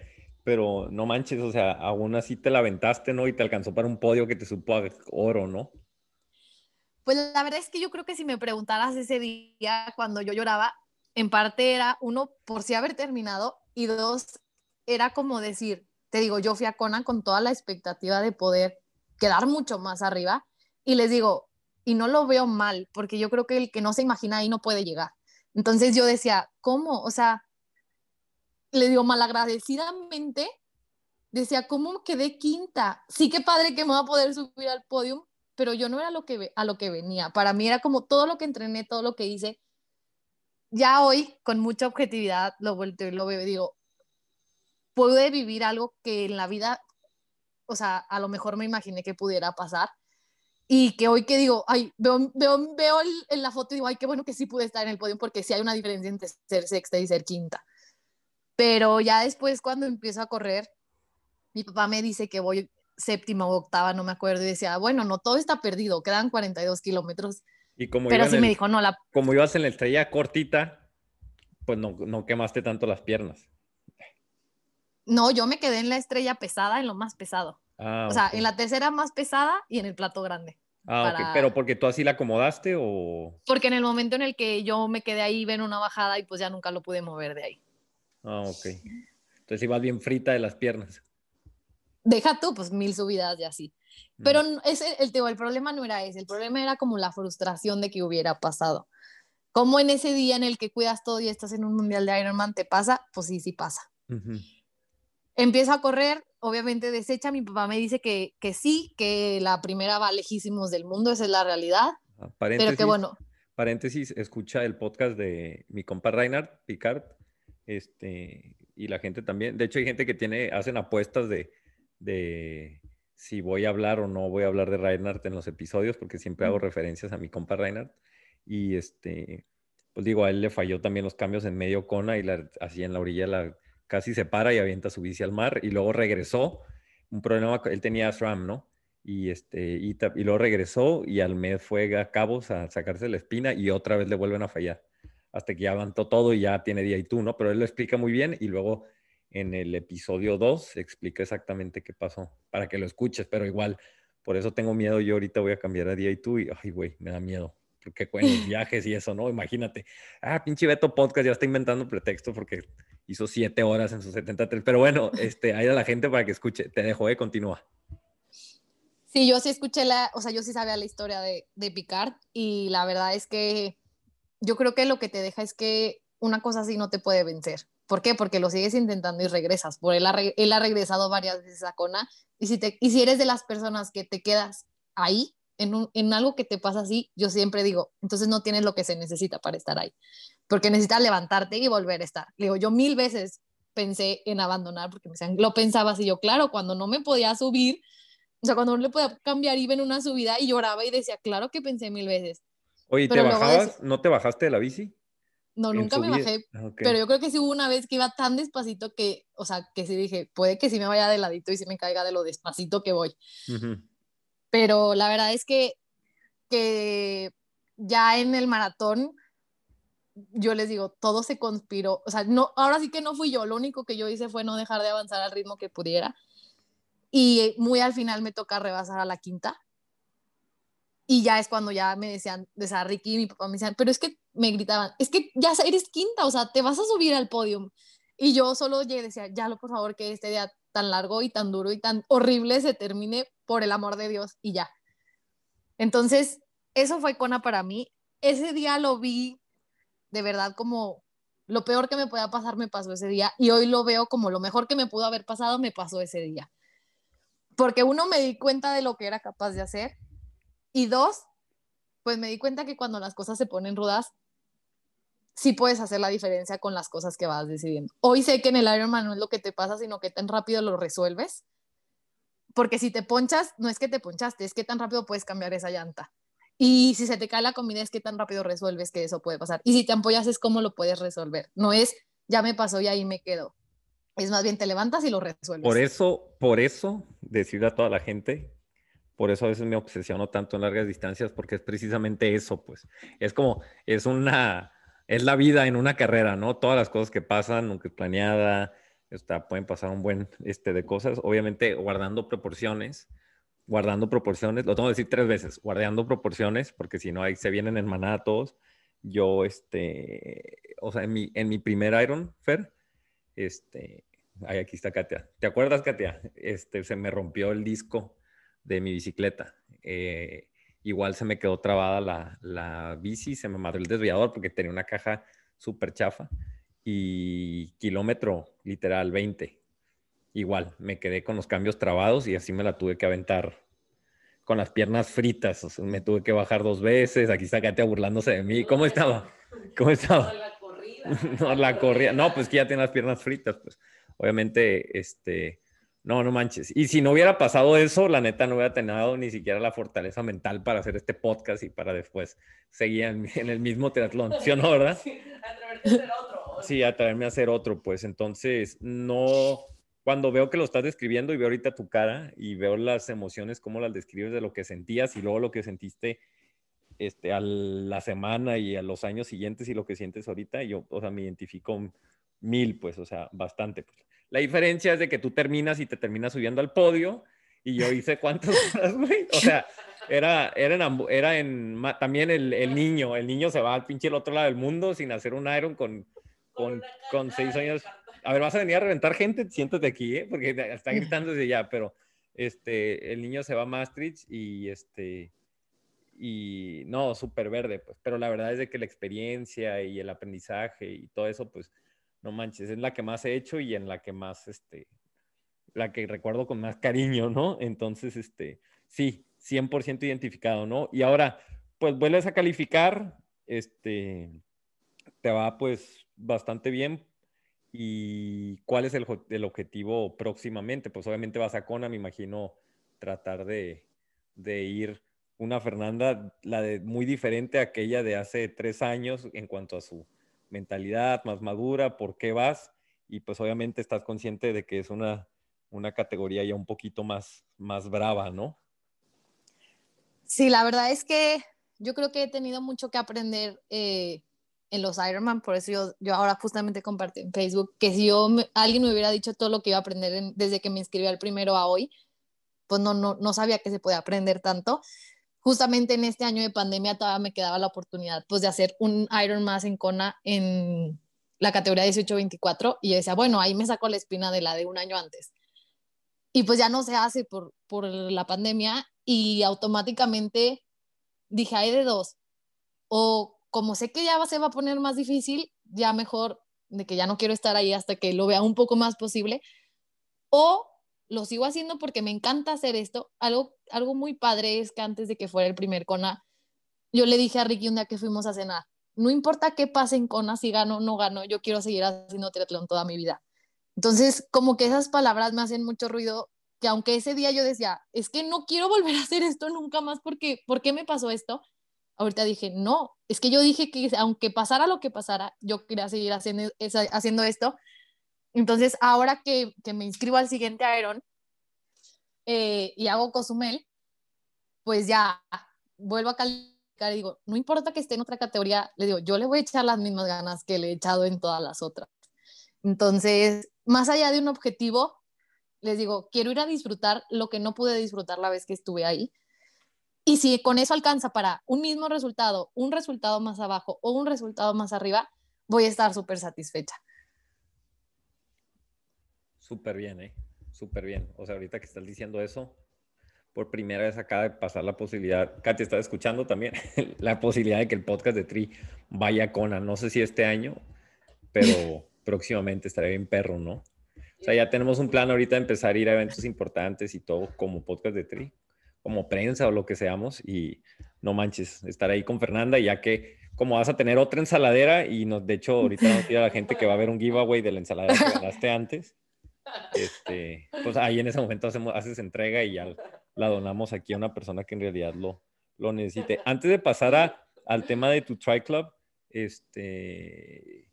A: pero no manches, o sea, aún así te la aventaste, ¿no? Y te alcanzó para un podio que te supo a oro, ¿no?
I: Pues la verdad es que yo creo que si me preguntaras ese día cuando yo lloraba, en parte era uno por sí haber terminado y dos era como decir, te digo, yo fui a Conan con toda la expectativa de poder quedar mucho más arriba y les digo, y no lo veo mal, porque yo creo que el que no se imagina ahí no puede llegar. Entonces yo decía, ¿cómo? O sea, le digo malagradecidamente, decía, ¿cómo quedé quinta? Sí que padre que me va a poder subir al podio, pero yo no era lo que, a lo que venía. Para mí era como todo lo que entrené, todo lo que hice. Ya hoy, con mucha objetividad, lo vuelto y lo veo digo, pude vivir algo que en la vida, o sea, a lo mejor me imaginé que pudiera pasar. Y que hoy que digo, ay, veo, veo, veo en la foto y digo, ay, qué bueno que sí pude estar en el podio porque sí hay una diferencia entre ser sexta y ser quinta. Pero ya después, cuando empiezo a correr, mi papá me dice que voy séptima o octava, no me acuerdo, y decía, bueno, no todo está perdido, quedan 42 kilómetros.
A: Y como,
I: Pero sí
A: el-
I: me dijo, no, la,
A: como ibas en la estrella cortita, pues no, no quemaste tanto las piernas.
I: no, yo me quedé en la estrella pesada, en lo más pesado.
A: Ah,
I: o sea,
A: ok.
I: en la tercera más pesada y en el plato grande.
A: Ah,
I: para-
A: Pero porque tú así la acomodaste o...
I: Porque en el momento en el que yo me quedé ahí, ven una bajada y pues ya nunca lo pude mover de ahí.
A: Ah, ok. Entonces ibas bien frita de las piernas.
I: Deja tú, pues mil subidas y así.
A: Mm.
I: Pero no- ese, el, el problema no era ese, el problema era como la frustración de que hubiera pasado. Como en ese día en el que cuidas todo y estás en un mundial de Ironman te pasa, pues sí, sí pasa.
A: Ujú.
I: Empiezo a correr, obviamente desecha, mi papá me dice que, que sí, que la primera va lejísimos del mundo, esa es la realidad,
A: Ah,
I: pero
A: Paréntesis,
I: que bueno,
A: paréntesis, escucha el podcast de mi compa Reinhard Picard, este, y la gente también. De hecho, hay gente que tiene, hacen apuestas de, de si voy a hablar o no voy a hablar de Reinhard en los episodios, porque siempre hago referencias a mi compa Reinhard. Y este, pues digo, a él le falló también los cambios en medio Kona y la, así en la orilla la, casi se para y avienta su bici al mar y luego regresó. Un problema, él tenía SRAM, ¿no? Y, este, y, y luego regresó y al mes fue a Cabos a sacarse la espina y otra vez le vuelven a fallar. Hasta que ya todo y ya tiene día y tú, ¿no? Pero él lo explica muy bien y luego en el episodio 2 explica exactamente qué pasó para que lo escuches, pero igual, por eso tengo miedo. Yo ahorita voy a cambiar a día y tú y, ay, güey, me da miedo. Porque con los viajes y eso, ¿no? Imagínate. Ah, pinche Beto Podcast ya está inventando pretexto porque hizo siete horas en sus 73. Pero bueno, este, ahí a la gente para que escuche. Te dejo, eh, continúa.
I: Sí, yo sí escuché la, o sea, yo sí sabía la historia de, de Picard y la verdad es que yo creo que lo que te deja es que una cosa así no te puede vencer. ¿Por qué? Porque lo sigues intentando y regresas. Por él ha, él ha regresado varias veces a Kona y si, te, y si eres de las personas que te quedas ahí, en, un- en algo que te pasa así, yo siempre digo, entonces no tienes lo que se necesita para estar ahí. Porque necesitas levantarte y volver a estar. Le digo, yo mil veces pensé en abandonar porque me decían, lo pensaba así yo, claro, cuando no me podía subir, o sea, cuando no le podía cambiar, iba en una subida y lloraba y decía, claro que pensé mil veces.
A: Oye, ¿te bajabas? ¿No te bajaste de la bici?
I: No, nunca me bajé,
A: Ah, ok.
I: pero yo creo que sí hubo una vez que iba tan despacito que, o sea, que sí dije, puede que sí me vaya de ladito y sí me caiga de lo despacito que voy.
A: Ujú.
I: Pero la verdad es que, que ya en el maratón, yo les digo, todo se conspiró. O sea, no, ahora sí que no fui yo, lo único que yo hice fue no dejar de avanzar al ritmo que pudiera. Y muy al final me toca rebasar a la quinta. Y ya es cuando ya me decían, o sea, Ricky y mi papá me decían, pero es que me gritaban, es que ya eres quinta, o sea, te vas a subir al podio. Y yo solo llegué y decía, ya lo por favor que este día tan largo y tan duro y tan horrible se termine por el amor de Dios y ya. Entonces, eso fue Kona para mí. Ese día lo vi de verdad como lo peor que me podía pasar me pasó ese día y hoy lo veo como lo mejor que me pudo haber pasado me pasó ese día. Porque uno me di cuenta de lo que era capaz de hacer y dos, pues me di cuenta que cuando las cosas se ponen rudas, sí puedes hacer la diferencia con las cosas que vas decidiendo. Hoy sé que en el Ironman no es lo que te pasa, sino que tan rápido lo resuelves. Porque si te ponchas, no es que te ponchaste, es que tan rápido puedes cambiar esa llanta. Y si se te cae la comida, es que tan rápido resuelves que eso puede pasar. Y si te ampollas, es cómo lo puedes resolver. No es, ya me pasó y ahí me quedo. Es más bien, te levantas y lo resuelves.
A: Por eso, por eso, decirle a toda la gente, por eso a veces me obsesiono tanto en largas distancias, porque es precisamente eso, pues. Es como, es una, es la vida en una carrera, ¿no? Todas las cosas que pasan, aunque planeada, está, pueden pasar un buen, este, de cosas, obviamente guardando proporciones, guardando proporciones, lo tengo que decir tres veces, guardando proporciones, porque si no, ahí se vienen en manada. Yo, este, o sea, en mi, en mi primer Iron, Fer, este, Ay, aquí está Katia. ¿Te acuerdas, Katia? Este, se me rompió el disco de mi bicicleta. Eh, igual se me quedó trabada la, la bici, se me madrió el desviador porque tenía una caja súper chafa y kilómetro literal 20. Igual, me quedé con los cambios trabados y así me la tuve que aventar con las piernas fritas. O sea, me tuve que bajar dos veces. Aquí está Katia burlándose de mí. ¿Cómo estaba? ¿Cómo estaba? No, la corría. No, pues que ya tiene las piernas fritas, pues. Obviamente, este, no, no manches. Y si no hubiera pasado eso, la neta no hubiera tenido ni siquiera la fortaleza mental para hacer este podcast y para después seguir en, en el mismo triatlón, ¿sí o no, verdad? Sí, atreverme a hacer otro, pues entonces no, cuando veo que lo estás describiendo y veo ahorita tu cara y veo las emociones, cómo las describes de lo que sentías y luego lo que sentiste este, a la semana y a los años siguientes y lo que sientes ahorita, yo, o sea, me identifico mil, pues, o sea, bastante. Pues. La diferencia es de que tú terminas y te terminas subiendo al podio y yo hice cuántas horas, güey. O sea, era, era en, era en también el, el niño, el niño se va al pinche el otro lado del mundo sin hacer un Iron con, con, con seis años. A ver, vas a venir a reventar gente, siéntate aquí, ¿eh? porque está gritando desde ya, pero este, el niño se va a Maastricht y este, y no, súper verde, pues, pero la verdad es de que la experiencia y el aprendizaje y todo eso, pues, no manches, es la que más he hecho y en la que más, este, la que recuerdo con más cariño, ¿no? Entonces, este, sí, 100% identificado, ¿no? Y ahora, pues, vuelves a calificar, este, te va, pues, bastante bien. ¿Y cuál es el, objetivo próximamente? Pues, obviamente vas a Kona, me imagino, tratar de, de ir una Fernanda, la de muy diferente a aquella de hace tres años en cuanto a su mentalidad más madura, por qué vas, y pues obviamente estás consciente de que es una, una categoría ya un poquito más, más brava, ¿no?
I: Sí, la verdad es que yo creo que he tenido mucho que aprender eh, en los Ironman, por eso yo, yo ahora justamente compartí en Facebook que si yo alguien me hubiera dicho todo lo que iba a aprender desde que me inscribí al primero a hoy, pues no, no, no sabía que se puede aprender tanto. Justamente en este año de pandemia todavía me quedaba la oportunidad pues de hacer un Ironman en Kona en la categoría 18-24 y yo decía, bueno, ahí me saco la espina de la de un año antes. Y pues ya no se hace por, por la pandemia y automáticamente dije, hay de dos. O como sé que ya se va a poner más difícil, ya mejor de que ya no quiero estar ahí hasta que lo vea un poco más posible. O lo sigo haciendo porque me encanta hacer esto. Algo, algo muy padre es que antes de que fuera el primer Kona, yo le dije a Ricky un día que fuimos a cenar, no importa qué pase en Kona, si gano o no gano, yo quiero seguir haciendo triatlón toda mi vida. Entonces, como que esas palabras me hacen mucho ruido, que aunque ese día yo decía, es que no quiero volver a hacer esto nunca más porque, ¿por qué me pasó esto? Ahorita dije, no, es que yo dije que aunque pasara lo que pasara, yo quería seguir haciendo, haciendo esto. Entonces, ahora que, me inscribo al siguiente Iron eh, y hago Cozumel, pues ya vuelvo a calificar y digo, no importa que esté en otra categoría, le digo, yo le voy a echar las mismas ganas que le he echado en todas las otras. Entonces, más allá de un objetivo, les digo, quiero ir a disfrutar lo que no pude disfrutar la vez que estuve ahí. Y si con eso alcanza para un mismo resultado, un resultado más abajo o un resultado más arriba, voy a estar súper satisfecha.
A: Súper bien, ¿eh? Súper bien. O sea, ahorita que estás diciendo eso, por primera vez acaba de pasar la posibilidad, Katy, ¿estás escuchando también? la posibilidad de que el podcast de Tri vaya con, no sé si este año, pero próximamente estaré bien perro, ¿no? O sea, ya tenemos un plan ahorita de empezar a ir a eventos importantes y todo como podcast de Tri, como prensa o lo que seamos y no manches, estar ahí con Fernanda ya que como vas a tener otra ensaladera y nos, de hecho ahorita nos a la gente que va a haber un giveaway de la ensalada que ganaste antes. Este, pues ahí en ese momento hacemos, haces entrega y ya la donamos aquí a una persona que en realidad lo, lo necesite. Antes de pasar al tema de tu Tri Club, este,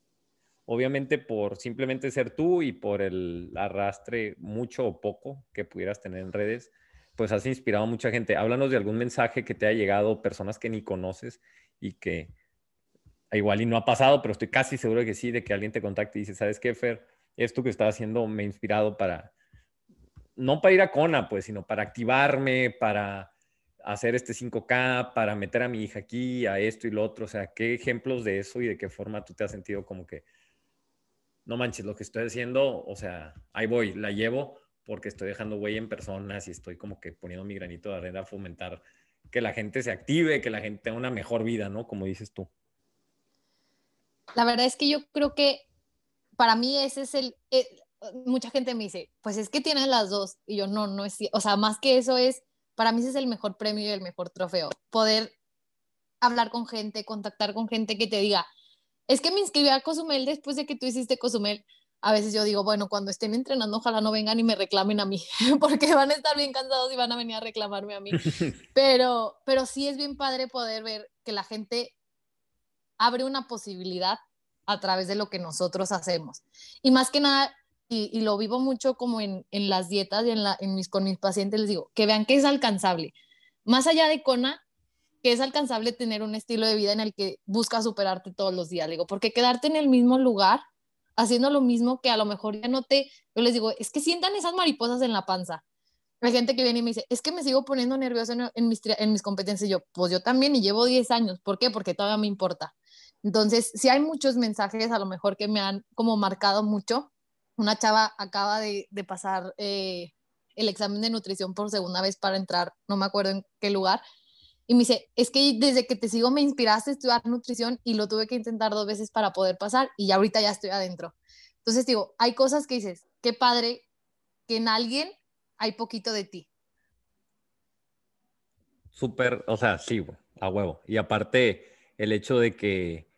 A: obviamente por simplemente ser tú y por el arrastre mucho o poco que pudieras tener en redes, pues has inspirado a mucha gente. Háblanos de algún mensaje que te haya llegado, personas que ni conoces y que igual y no ha pasado, pero estoy casi seguro de que sí, de que alguien te contacte y dice, ¿sabes qué, Fer? Esto que estás haciendo me ha inspirado para, no para ir a Kona, pues, sino para activarme, para hacer este 5K, para meter a mi hija aquí, a esto y lo otro. O sea, ¿qué ejemplos de eso y de qué forma tú te has sentido como que no manches, lo que estoy haciendo, o sea, ahí voy, la llevo porque estoy dejando huella en personas y estoy como que poniendo mi granito de arena a fomentar que la gente se active, que la gente tenga una mejor vida, ¿no? Como dices tú.
I: La verdad es que yo creo que para mí ese es el, eh, mucha gente me dice, pues es que tienen las dos y yo no, no es, o sea, más que eso es, para mí ese es el mejor premio y el mejor trofeo, poder hablar con gente, contactar con gente que te diga, es que me inscribí a Cozumel después de que tú hiciste Cozumel. A veces yo digo, bueno, cuando estén entrenando, ojalá no vengan y me reclamen a mí, porque van a estar bien cansados y van a venir a reclamarme a mí. Pero, pero sí es bien padre poder ver que la gente abre una posibilidad a través de lo que nosotros hacemos. Y más que nada, y, lo vivo mucho como en, en las dietas y en, la, en mis, con mis pacientes, les digo, que vean que es alcanzable. Más allá de Kona, que es alcanzable tener un estilo de vida en el que buscas superarte todos los días, digo, porque quedarte en el mismo lugar haciendo lo mismo que a lo mejor ya no te, yo les digo, es que sientan esas mariposas en la panza. Hay gente que viene y me dice, es que me sigo poniendo nerviosa en, mis, en mis competencias. Y yo, pues yo también y llevo 10 años. ¿Por qué? Porque todavía me importa. Entonces, si hay muchos mensajes a lo mejor que me han como marcado mucho. Una chava acaba de, pasar eh, el examen de nutrición por segunda vez para entrar, no me acuerdo en qué lugar, y me dice, es que desde que te sigo me inspiraste a estudiar nutrición y lo tuve que intentar dos veces para poder pasar y ahorita ya estoy adentro. Entonces digo, hay cosas que dices, qué padre que en alguien hay poquito de ti.
A: Súper, o sea, sí, a huevo. Y aparte, el hecho de que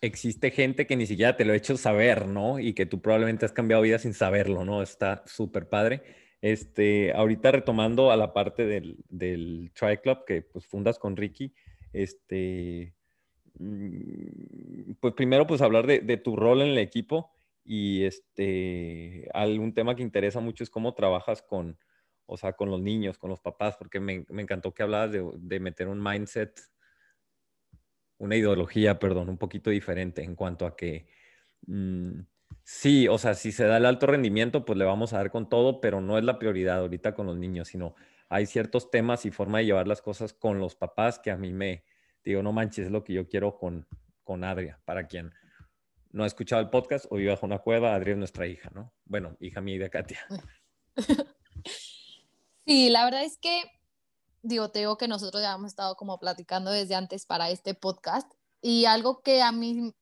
A: existe gente que ni siquiera te lo ha hecho saber, ¿no? Y que tú probablemente has cambiado vida sin saberlo, ¿no? Está súper padre. Este, ahorita retomando a la parte del, del Tri Club que pues fundas con Ricky, este, mm, pues primero pues hablar de, de tu rol en el equipo y este, algún tema que interesa mucho es cómo trabajas con, o sea, con los niños, con los papás, porque me, me encantó que hablabas de, de, meter un mindset, una ideología, perdón, un poquito diferente en cuanto a que mmm, Sí, o sea, si se da el alto rendimiento, pues le vamos a dar con todo, pero no es la prioridad ahorita con los niños, sino hay ciertos temas y forma de llevar las cosas con los papás que a mí me digo, no manches, es lo que yo quiero con, con Adria, para quien no ha escuchado el podcast o vive bajo una cueva, Adria es nuestra hija, ¿no? Bueno, hija mía de Katia.
I: Sí, la verdad es que, digo, te digo que nosotros ya hemos estado como platicando desde antes para este podcast y algo que a mí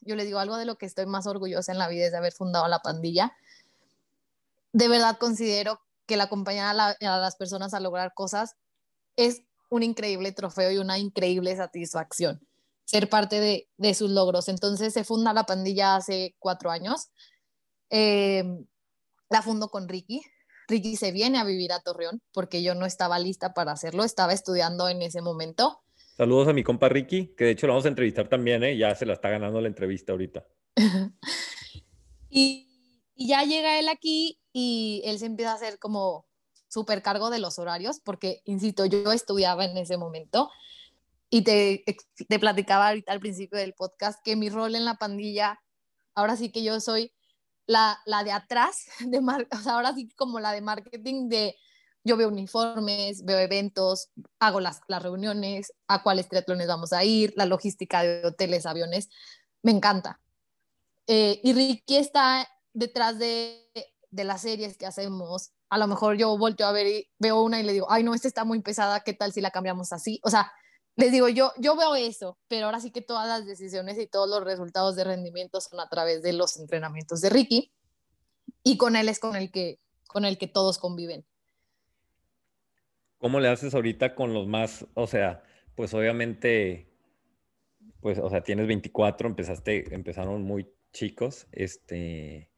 I: yo les digo algo de lo que estoy más orgullosa en la vida es de haber fundado la pandilla. De verdad considero que la acompañar a, la, a las personas a lograr cosas es un increíble trofeo y una increíble satisfacción ser parte de, de, sus logros. Entonces se funda la pandilla hace cuatro años. Eh, la fundo con Ricky. Ricky se viene a vivir a Torreón porque yo no estaba lista para hacerlo, estaba estudiando en ese momento.
A: Saludos a mi compa Ricky, que de hecho lo vamos a entrevistar también, ¿eh? ya se la está ganando la entrevista ahorita.
I: y, y, ya llega él aquí y él se empieza a hacer como súper cargo de los horarios, porque, insisto, yo estudiaba en ese momento y te, te platicaba ahorita al principio del podcast que mi rol en la pandilla, ahora sí que yo soy la, la de atrás, de o sea, ahora sí como la de marketing de yo veo uniformes, veo eventos, hago las, las reuniones, a cuáles triatlones vamos a ir, la logística de hoteles, aviones, me encanta. Eh, y Ricky está detrás de, de, las series que hacemos. A lo mejor yo volteo a ver y veo una y le digo, ay, no, esta está muy pesada, ¿qué tal si la cambiamos así? O sea, les digo, yo, yo veo eso, pero ahora sí que todas las decisiones y todos los resultados de rendimiento son a través de los entrenamientos de Ricky y con él es con el que, con el que todos conviven.
A: ¿Cómo le haces ahorita con los más, o sea, pues obviamente, pues, o sea, tienes 24, empezaste, empezaron muy chicos, este,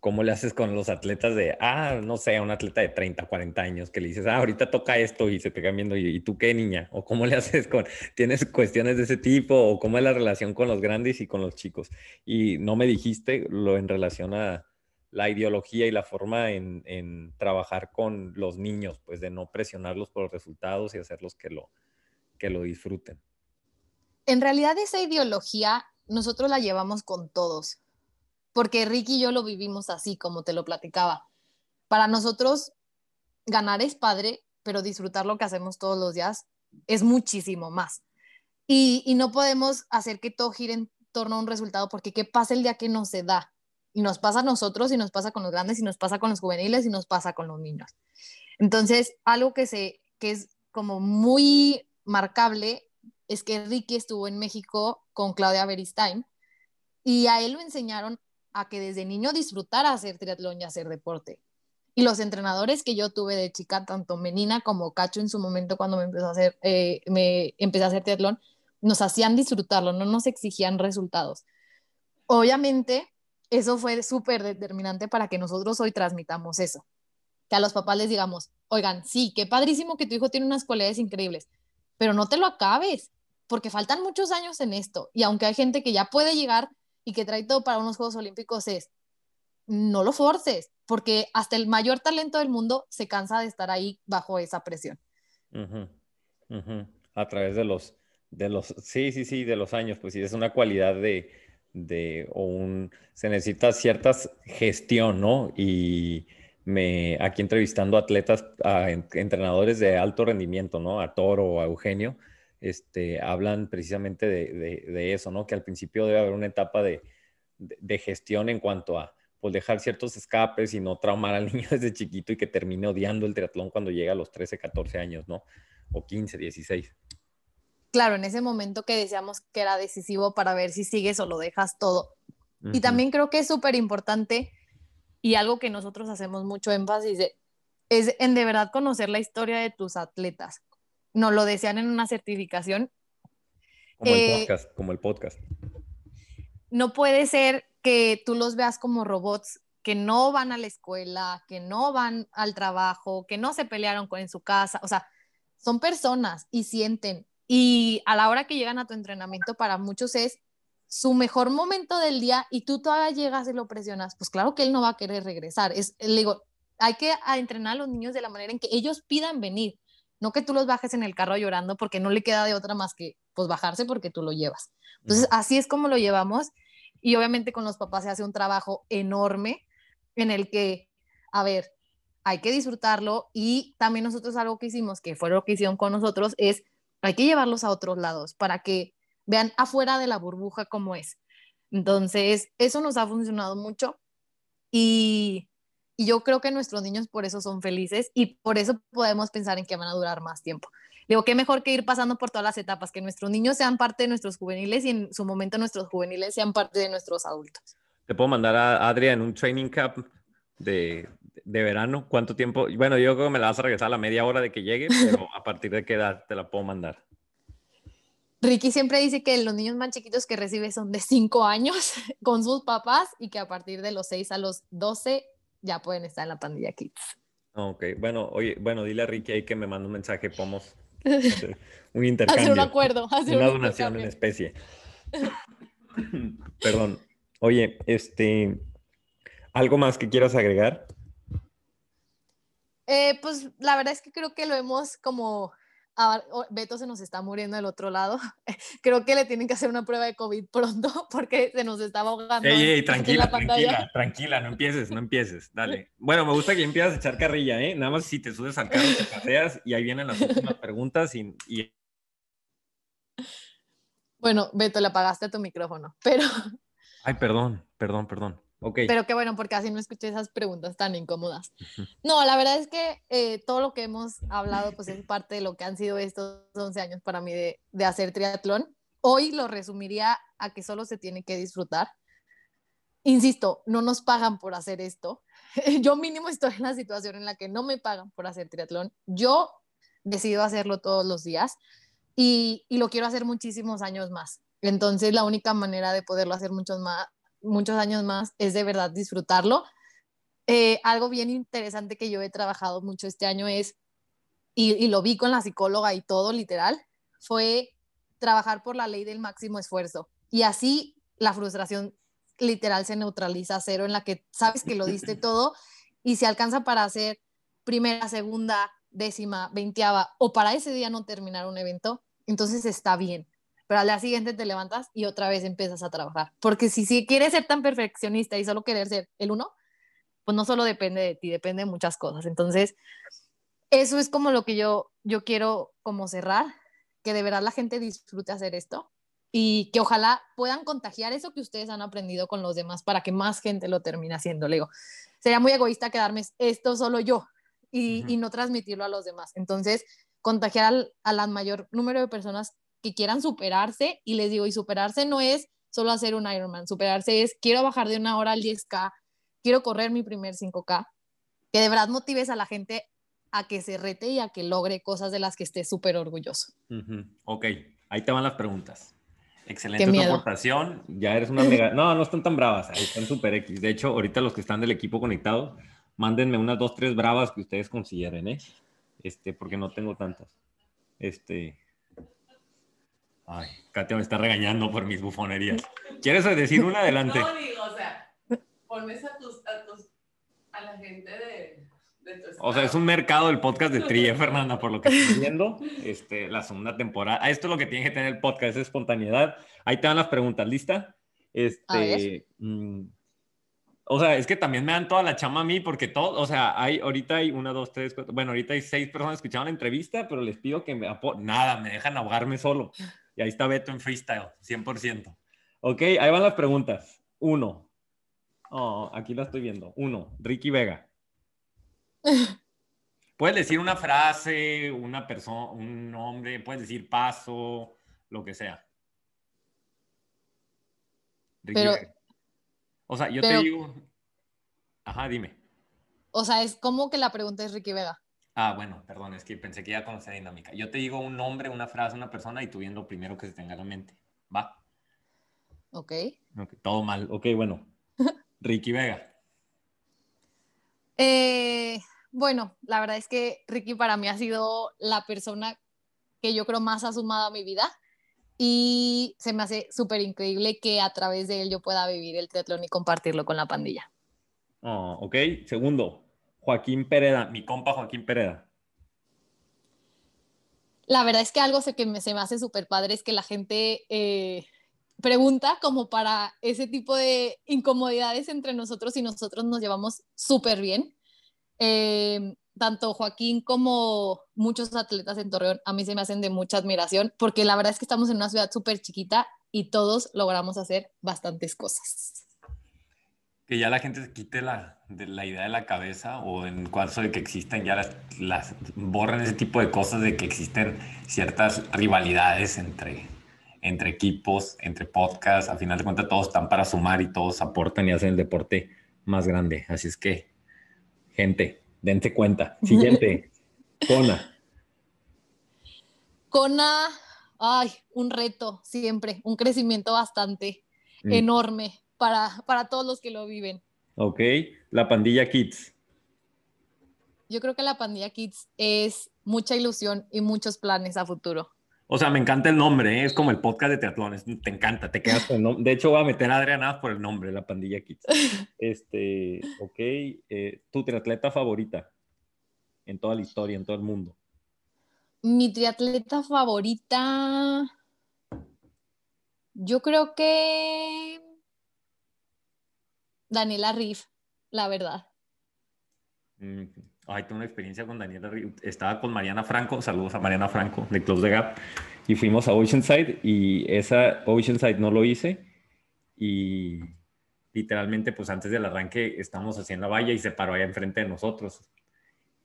A: ¿cómo le haces con los atletas de, ah, no sé, un atleta de 30, 40 años que le dices, ah, ahorita toca esto y se te viendo, ¿y, ¿y tú qué niña? ¿O cómo le haces con, tienes cuestiones de ese tipo? ¿O cómo es la relación con los grandes y con los chicos? Y no me dijiste lo en relación a, la ideología y la forma en, en, trabajar con los niños, pues de no presionarlos por los resultados y hacerlos que lo, que lo disfruten.
I: En realidad esa ideología nosotros la llevamos con todos, porque Ricky y yo lo vivimos así, como te lo platicaba. Para nosotros, ganar es padre, pero disfrutar lo que hacemos todos los días es muchísimo más. Y, no podemos hacer que todo gire en torno a un resultado, porque ¿qué pasa el día que no se da? Y nos pasa a nosotros, y nos pasa con los grandes, y nos pasa con los juveniles, y nos pasa con los niños. Entonces, algo que, se, que es como muy marcable es que Ricky estuvo en México con Claudia Beristain y a él lo enseñaron a que desde niño disfrutara hacer triatlón y hacer deporte. Y los entrenadores que yo tuve de chica, tanto Menina como Cacho en su momento cuando me empezó a hacer, eh, me empecé a hacer triatlón, nos hacían disfrutarlo, no nos exigían resultados. Obviamente, eso fue súper determinante para que nosotros hoy transmitamos eso. Que a los papás les digamos, oigan, sí, qué padrísimo que tu hijo tiene unas cualidades increíbles, pero no te lo acabes, porque faltan muchos años en esto. Y aunque hay gente que ya puede llegar y que trae todo para unos Juegos Olímpicos, es, no lo forces, porque hasta el mayor talento del mundo se cansa de estar ahí bajo esa presión.
A: Uh -huh. Uh. A través de los, de los, sí, sí, sí, de los años, pues sí, es una cualidad de, de o un, se necesita cierta gestión, ¿no? Y me, aquí entrevistando atletas, a entrenadores de alto rendimiento, ¿no? A Toro a Eugenio, este, hablan precisamente de, de, de, eso, ¿no? Que al principio debe haber una etapa de, de, gestión en cuanto a pues, dejar ciertos escapes y no traumar al niño desde chiquito y que termine odiando el triatlón cuando llega a los 13, 14 años, ¿no? O 15, 16
I: claro, en ese momento que decíamos que era decisivo para ver si sigues o lo dejas todo. Uh -huh. Y también creo que es súper importante y algo que nosotros hacemos mucho énfasis de, es en de verdad conocer la historia de tus atletas. Nos lo decían en una certificación.
A: Como eh, el podcast, como el podcast.
I: No puede ser que tú los veas como robots que no van a la escuela, que no van al trabajo, que no se pelearon con en su casa, o sea, son personas y sienten. Y a la hora que llegan a tu entrenamiento, para muchos es su mejor momento del día y tú todavía llegas y lo presionas, pues claro que él no va a querer regresar. Es, le digo, hay que entrenar a los niños de la manera en que ellos pidan venir, no que tú los bajes en el carro llorando porque no le queda de otra más que pues bajarse porque tú lo llevas. Entonces, así es como lo llevamos y obviamente con los papás se hace un trabajo enorme en el que, a ver, hay que disfrutarlo y también nosotros algo que hicimos, que fue lo que hicieron con nosotros, es hay que llevarlos a otros lados para que vean afuera de la burbuja cómo es. Entonces, eso nos ha funcionado mucho y, y yo creo que nuestros niños por eso son felices y por eso podemos pensar en que van a durar más tiempo. Digo, qué mejor que ir pasando por todas las etapas, que nuestros niños sean parte de nuestros juveniles y en su momento nuestros juveniles sean parte de nuestros adultos.
A: Te puedo mandar a Adria en un training camp de, de verano. ¿Cuánto tiempo? Bueno, yo creo que me la vas a regresar a la media hora de que llegue, pero a partir de qué edad te la puedo mandar.
I: Ricky siempre dice que los niños más chiquitos que recibe son de 5 años con sus papás y que a partir de los 6 a los 12 ya pueden estar en la pandilla Kids.
A: Ok, bueno, oye, bueno, dile a Ricky ahí que me mande un mensaje, podemos un intercambio.
I: Hacer un acuerdo, hacer
A: una
I: un
A: donación en especie. Perdón. Oye, este, ¿algo más que quieras agregar?
I: Eh, pues la verdad es que creo que lo hemos como... Beto se nos está muriendo del otro lado. Creo que le tienen que hacer una prueba de COVID pronto porque se nos estaba ahogando.
A: Ey, tranquila, tranquila, tranquila, no empieces, no empieces, dale. Bueno, me gusta que empiezas a echar carrilla, ¿eh? Nada más si te subes al carro, te paseas y ahí vienen las últimas preguntas y, y
I: Bueno, Beto, le apagaste a tu micrófono, pero,
A: Ay, perdón, perdón, perdón. Ok.
I: pero qué bueno, porque así no escuché esas preguntas tan incómodas. No, la verdad es que eh, todo lo que hemos hablado, pues es parte de lo que han sido estos 11 años para mí de, de hacer triatlón. Hoy lo resumiría a que solo se tiene que disfrutar. Insisto, no nos pagan por hacer esto. Yo mínimo estoy en la situación en la que no me pagan por hacer triatlón. Yo decido hacerlo todos los días y, y lo quiero hacer muchísimos años más. Entonces, la única manera de poderlo hacer muchos, más, muchos años más es de verdad disfrutarlo. Eh, algo bien interesante que yo he trabajado mucho este año es, y, y lo vi con la psicóloga y todo, literal, fue trabajar por la ley del máximo esfuerzo. Y así la frustración literal se neutraliza a cero, en la que sabes que lo diste todo y se alcanza para hacer primera, segunda, décima, veinteava, o para ese día no terminar un evento, entonces está bien. Pero al día siguiente te levantas y otra vez empiezas a trabajar. Porque si, si quieres ser tan perfeccionista y solo querer ser el uno, pues no solo depende de ti, depende de muchas cosas. Entonces, eso es como lo que yo, yo quiero como cerrar, que de verdad la gente disfrute hacer esto y que ojalá puedan contagiar eso que ustedes han aprendido con los demás para que más gente lo termine haciendo. Le digo, sería muy egoísta quedarme esto solo yo y, y no transmitirlo a los demás. Entonces, contagiar al, a la mayor número de personas que quieran superarse y les digo, y superarse no es solo hacer un Ironman, superarse es quiero bajar de una hora al 10K, quiero correr mi primer 5K, que de verdad motives a la gente a que se rete y a que logre cosas de las que esté súper orgulloso.
A: Ujú. Ok, ahí te van las preguntas. Excelente tu aportación. Ya eres una mega. No, no están tan bravas. ahí Están super X. De hecho, ahorita los que están del equipo conectado, mándenme unas dos, tres bravas que ustedes consideren, ¿eh? Este, porque no tengo tantas. Este. Ay, Katia me está regañando por mis bufonerías. ¿Quieres decir una adelante?
J: No, digo, o sea, pones a, tus, a, tus, a la gente de, de tu
A: O sea, es un mercado del podcast de Tri, ¿eh, Fernanda, por lo que estoy viendo. Este, la segunda temporada. Ah, Esto es lo que tiene que tener el podcast, es espontaneidad. Ahí te van las preguntas, ¿lista? Este, mm, o sea, es que también me dan toda la chama a mí, porque todo, o sea, hay, ahorita hay una, dos, tres, cuatro, bueno, ahorita hay seis personas escuchando la entrevista, pero les pido que me apo nada, me dejan ahogarme solo. Y ahí está Beto en freestyle, 100%. Ok, ahí van las preguntas. Uno. Oh, aquí la estoy viendo. Uno, Ricky Vega. Puedes decir una frase, una persona, un nombre, puedes decir paso, lo que sea. Ricky
I: Pero-
A: Vega. O sea, yo
I: pero-
A: te digo. Ajá, dime.
I: O sea, es como que la pregunta es Ricky Vega.
A: Ah, bueno, perdón, es que pensé que ya conocía dinámica. Yo te digo un nombre, una frase, una persona y tú bien lo primero que se tenga en la mente. ¿Va?
I: Ok.
A: Ok, todo mal. Ok, bueno. Ricky Vega.
I: Eh, bueno, la verdad es que Ricky para mí ha sido la persona que yo creo más ha sumado a mi vida y se me hace súper increíble que a través de él yo pueda vivir el triatlón y compartirlo con la pandilla.
A: Oh, ok, segundo, Joaquín Pereda, mi compa Joaquín Pereda.
I: La verdad es que algo que se me hace súper padre es que la gente eh, pregunta como para ese tipo de incomodidades entre nosotros y nosotros nos llevamos súper bien. Eh, tanto Joaquín como muchos atletas en Torreón a mí se me hacen de mucha admiración porque la verdad es que estamos en una ciudad súper chiquita y todos logramos hacer bastantes cosas.
A: Que ya la gente se quite la, de la idea de la cabeza o en caso de que existan ya las, las borren ese tipo de cosas de que existen ciertas rivalidades entre, entre equipos, entre podcasts. A final de cuentas todos están para sumar y todos aportan y hacen el deporte más grande. Así es que, gente, dense cuenta. Siguiente, Kona.
I: Kona, ay, un reto siempre, un crecimiento bastante
A: Mm.
I: enorme para, para todos los que lo viven.
A: Ok, la pandilla Kids.
I: Yo creo que la pandilla Kids es mucha ilusión y muchos planes a futuro.
A: O sea, me encanta el nombre, ¿eh? es como el podcast de triatlones, te encanta, te quedas con el nombre. De hecho, voy a meter a Adriana por el nombre, la pandilla Kids. Este, ok, eh, tu triatleta favorita en toda la historia, en todo el mundo.
I: Mi triatleta favorita, yo creo que Daniela Riff, la verdad.
A: Mm, Ay, tengo una experiencia con Daniela. Ri- Estaba con Mariana Franco, saludos a Mariana Franco de Close the Gap, y fuimos a Oceanside y esa Oceanside no lo hice y literalmente pues antes del arranque estamos en la valla y se paró allá enfrente de nosotros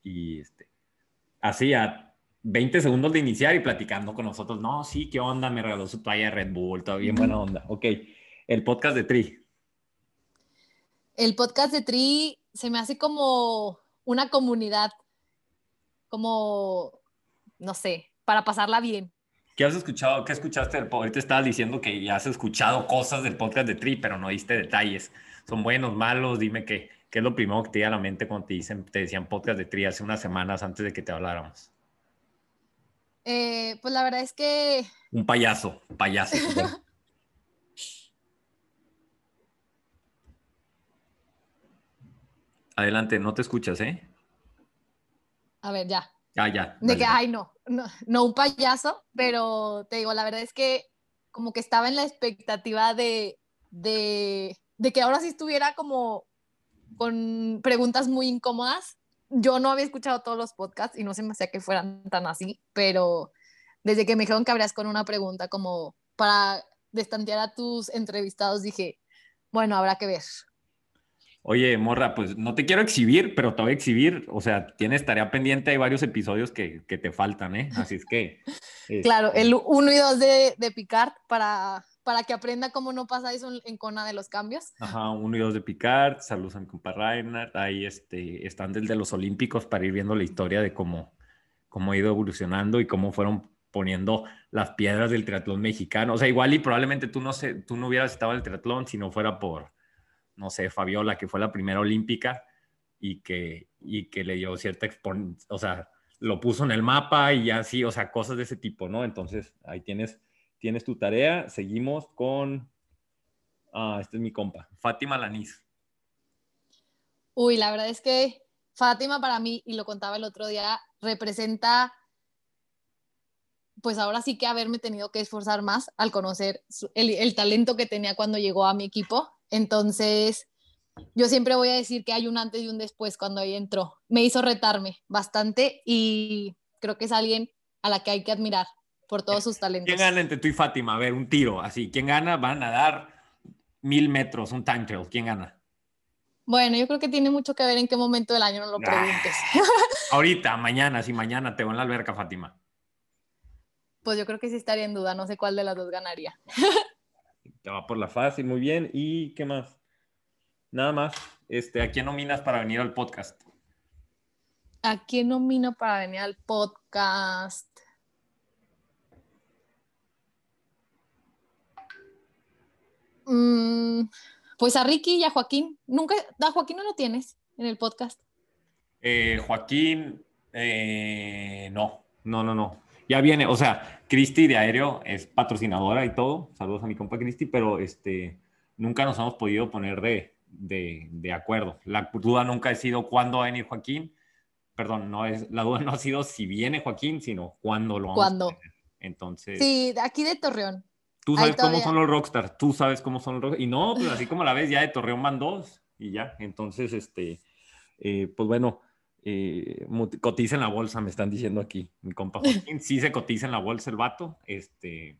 A: y este, así a 20 segundos de iniciar y platicando con nosotros, no, sí, ¿qué onda? Me regaló su toalla de Red Bull, todo bien buena onda. Ok, el podcast de Tri.
I: El podcast de Tri se me hace como una comunidad, como, no sé, para pasarla bien.
A: ¿Qué has escuchado? ¿Qué escuchaste del podcast? Ahorita estabas diciendo que ya has escuchado cosas del podcast de Tri, pero no diste detalles. ¿Son buenos, malos? Dime qué, qué es lo primero que te llega a la mente cuando te, dicen, te decían podcast de Tri hace unas semanas antes de que te habláramos.
I: Eh, pues la verdad es que
A: Un payaso, payaso. Adelante, no te escuchas, ¿eh?
I: A ver, ya.
A: Ah, ya.
I: De que, ay, no, no, no un payaso, pero te digo, la verdad es que como que estaba en la expectativa de, de, de que ahora sí estuviera como con preguntas muy incómodas. Yo no había escuchado todos los podcasts y no se me hacía que fueran tan así, pero desde que me dijeron que habrías con una pregunta como para destantear a tus entrevistados, dije, bueno, habrá que ver.
A: Oye, morra, pues no te quiero exhibir, pero te voy a exhibir. O sea, tienes tarea pendiente, hay varios episodios que, que te faltan, ¿eh? Así es que.
I: Claro,
A: este,
I: el 1 y 2 de, de Picard para, para que aprenda cómo no pasa eso en, Cona de los cambios.
A: Ajá, uno y dos de Picard, saludos a mi compa Reinhardt. Ahí este, están desde los Olímpicos para ir viendo la historia de cómo, cómo ha ido evolucionando y cómo fueron poniendo las piedras del triatlón mexicano. O sea, igual y probablemente tú no, sé, tú no hubieras estado en el triatlón si no fuera por, no sé, Fabiola, que fue la primera olímpica y que, y que le dio cierta expon o sea, lo puso en el mapa y así, o sea, cosas de ese tipo, ¿no? Entonces, ahí tienes, tienes tu tarea. Seguimos con, ah, este es mi compa, Fátima Lanís.
I: Uy, la verdad es que Fátima para mí, y lo contaba el otro día, representa, pues ahora sí que haberme tenido que esforzar más al conocer el, el talento que tenía cuando llegó a mi equipo. Entonces, yo siempre voy a decir que hay un antes y un después cuando ella entró. Me hizo retarme bastante y creo que es alguien a la que hay que admirar por todos sus talentos.
A: ¿Quién gana entre tú y Fátima? A ver, un tiro, así. ¿Quién gana? Van a dar mil metros, un time trail. ¿Quién gana?
I: Bueno, yo creo que tiene mucho que ver en qué momento del año no lo
A: Ah.
I: preguntes.
A: Ahorita, mañana, si mañana te va en la alberca, Fátima.
I: Pues yo creo que sí estaría en duda, no sé cuál de las dos ganaría.
A: Va por la fácil, muy bien. ¿Y qué más? Nada más. Este, ¿A quién nominas para venir al podcast?
I: ¿A quién nomino para venir al podcast? Mm, pues a Ricky y a Joaquín. Nunca, a Joaquín no lo tienes en el podcast.
A: Eh, Joaquín, eh, no, no, no, no. Ya viene, o sea, Cristi de Aéreo es patrocinadora y todo. Saludos a mi compa Cristi, pero este, nunca nos hemos podido poner de, de, de acuerdo. La duda nunca ha sido cuándo va a venir Joaquín. Perdón, no es, la duda no ha sido si viene Joaquín, sino cuándo lo vamos
I: ¿Cuándo?
A: a tener. Entonces,
I: Sí, aquí de Torreón.
A: tú sabes cómo son los rockstars, tú sabes cómo son los rockstars. Y no, pues así como la ves, ya de Torreón van dos y ya. Entonces, este, eh, pues bueno, eh, cotiza en la bolsa, me están diciendo aquí. Mi compa Joaquín, sí se cotiza en la bolsa el vato. Este,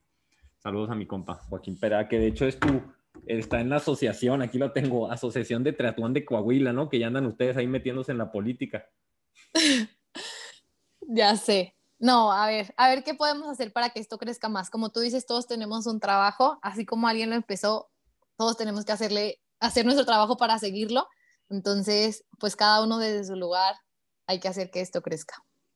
A: saludos a mi compa Joaquín Pera, que de hecho es tu, está en la asociación, aquí lo tengo, Asociación de Triatlón de Coahuila, ¿no? Que ya andan ustedes ahí metiéndose en la política.
I: Ya sé. No, a ver, a ver qué podemos hacer para que esto crezca más. Como tú dices, todos tenemos un trabajo, así como alguien lo empezó, todos tenemos que hacerle, hacer nuestro trabajo para seguirlo. Entonces, pues cada uno desde su lugar hay que hacer que esto crezca.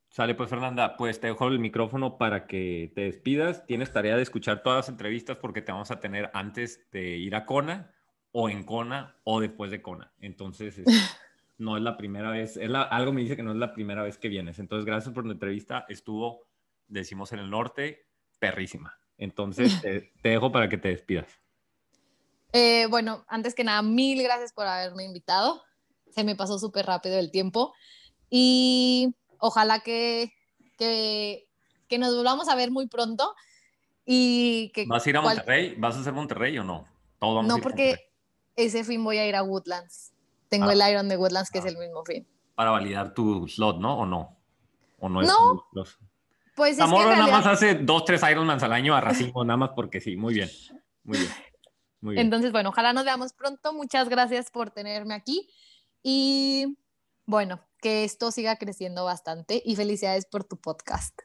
A: Sale pues Fernanda, pues te dejo el micrófono para que te despidas. Tienes tarea de escuchar todas las entrevistas porque te vamos a tener antes de ir a Kona o en Kona o después de Kona. Entonces, es- no es la primera vez, es la- algo me dice que no es la primera vez que vienes. Entonces, gracias por la entrevista. Estuvo, decimos en el norte, perrísima. Entonces, te, te dejo para que te despidas.
I: Eh, bueno, antes que nada, mil gracias por haberme invitado. Se me pasó súper rápido el tiempo y ojalá que, que, que nos volvamos a ver muy pronto y que...
A: ¿Vas a ir a
I: cual-
A: Monterrey? ¿Vas a hacer Monterrey o no? Todos vamos a
I: No,
A: ir
I: porque ese fin voy a ir a Woodlands. Tengo
A: Ah.
I: el Iron de Woodlands, que es el mismo fin.
A: para validar tu slot, ¿no? ¿O no? ¿O no? es
I: No. Pues es que
A: Zamorro nada
I: realidad-
A: más hace dos, tres Ironmans al año a racimo, nada más porque sí. Muy bien. Muy bien. Muy bien.
I: Entonces, bueno, ojalá nos veamos pronto. Muchas gracias por tenerme aquí. Y bueno, que esto siga creciendo bastante y felicidades por tu podcast.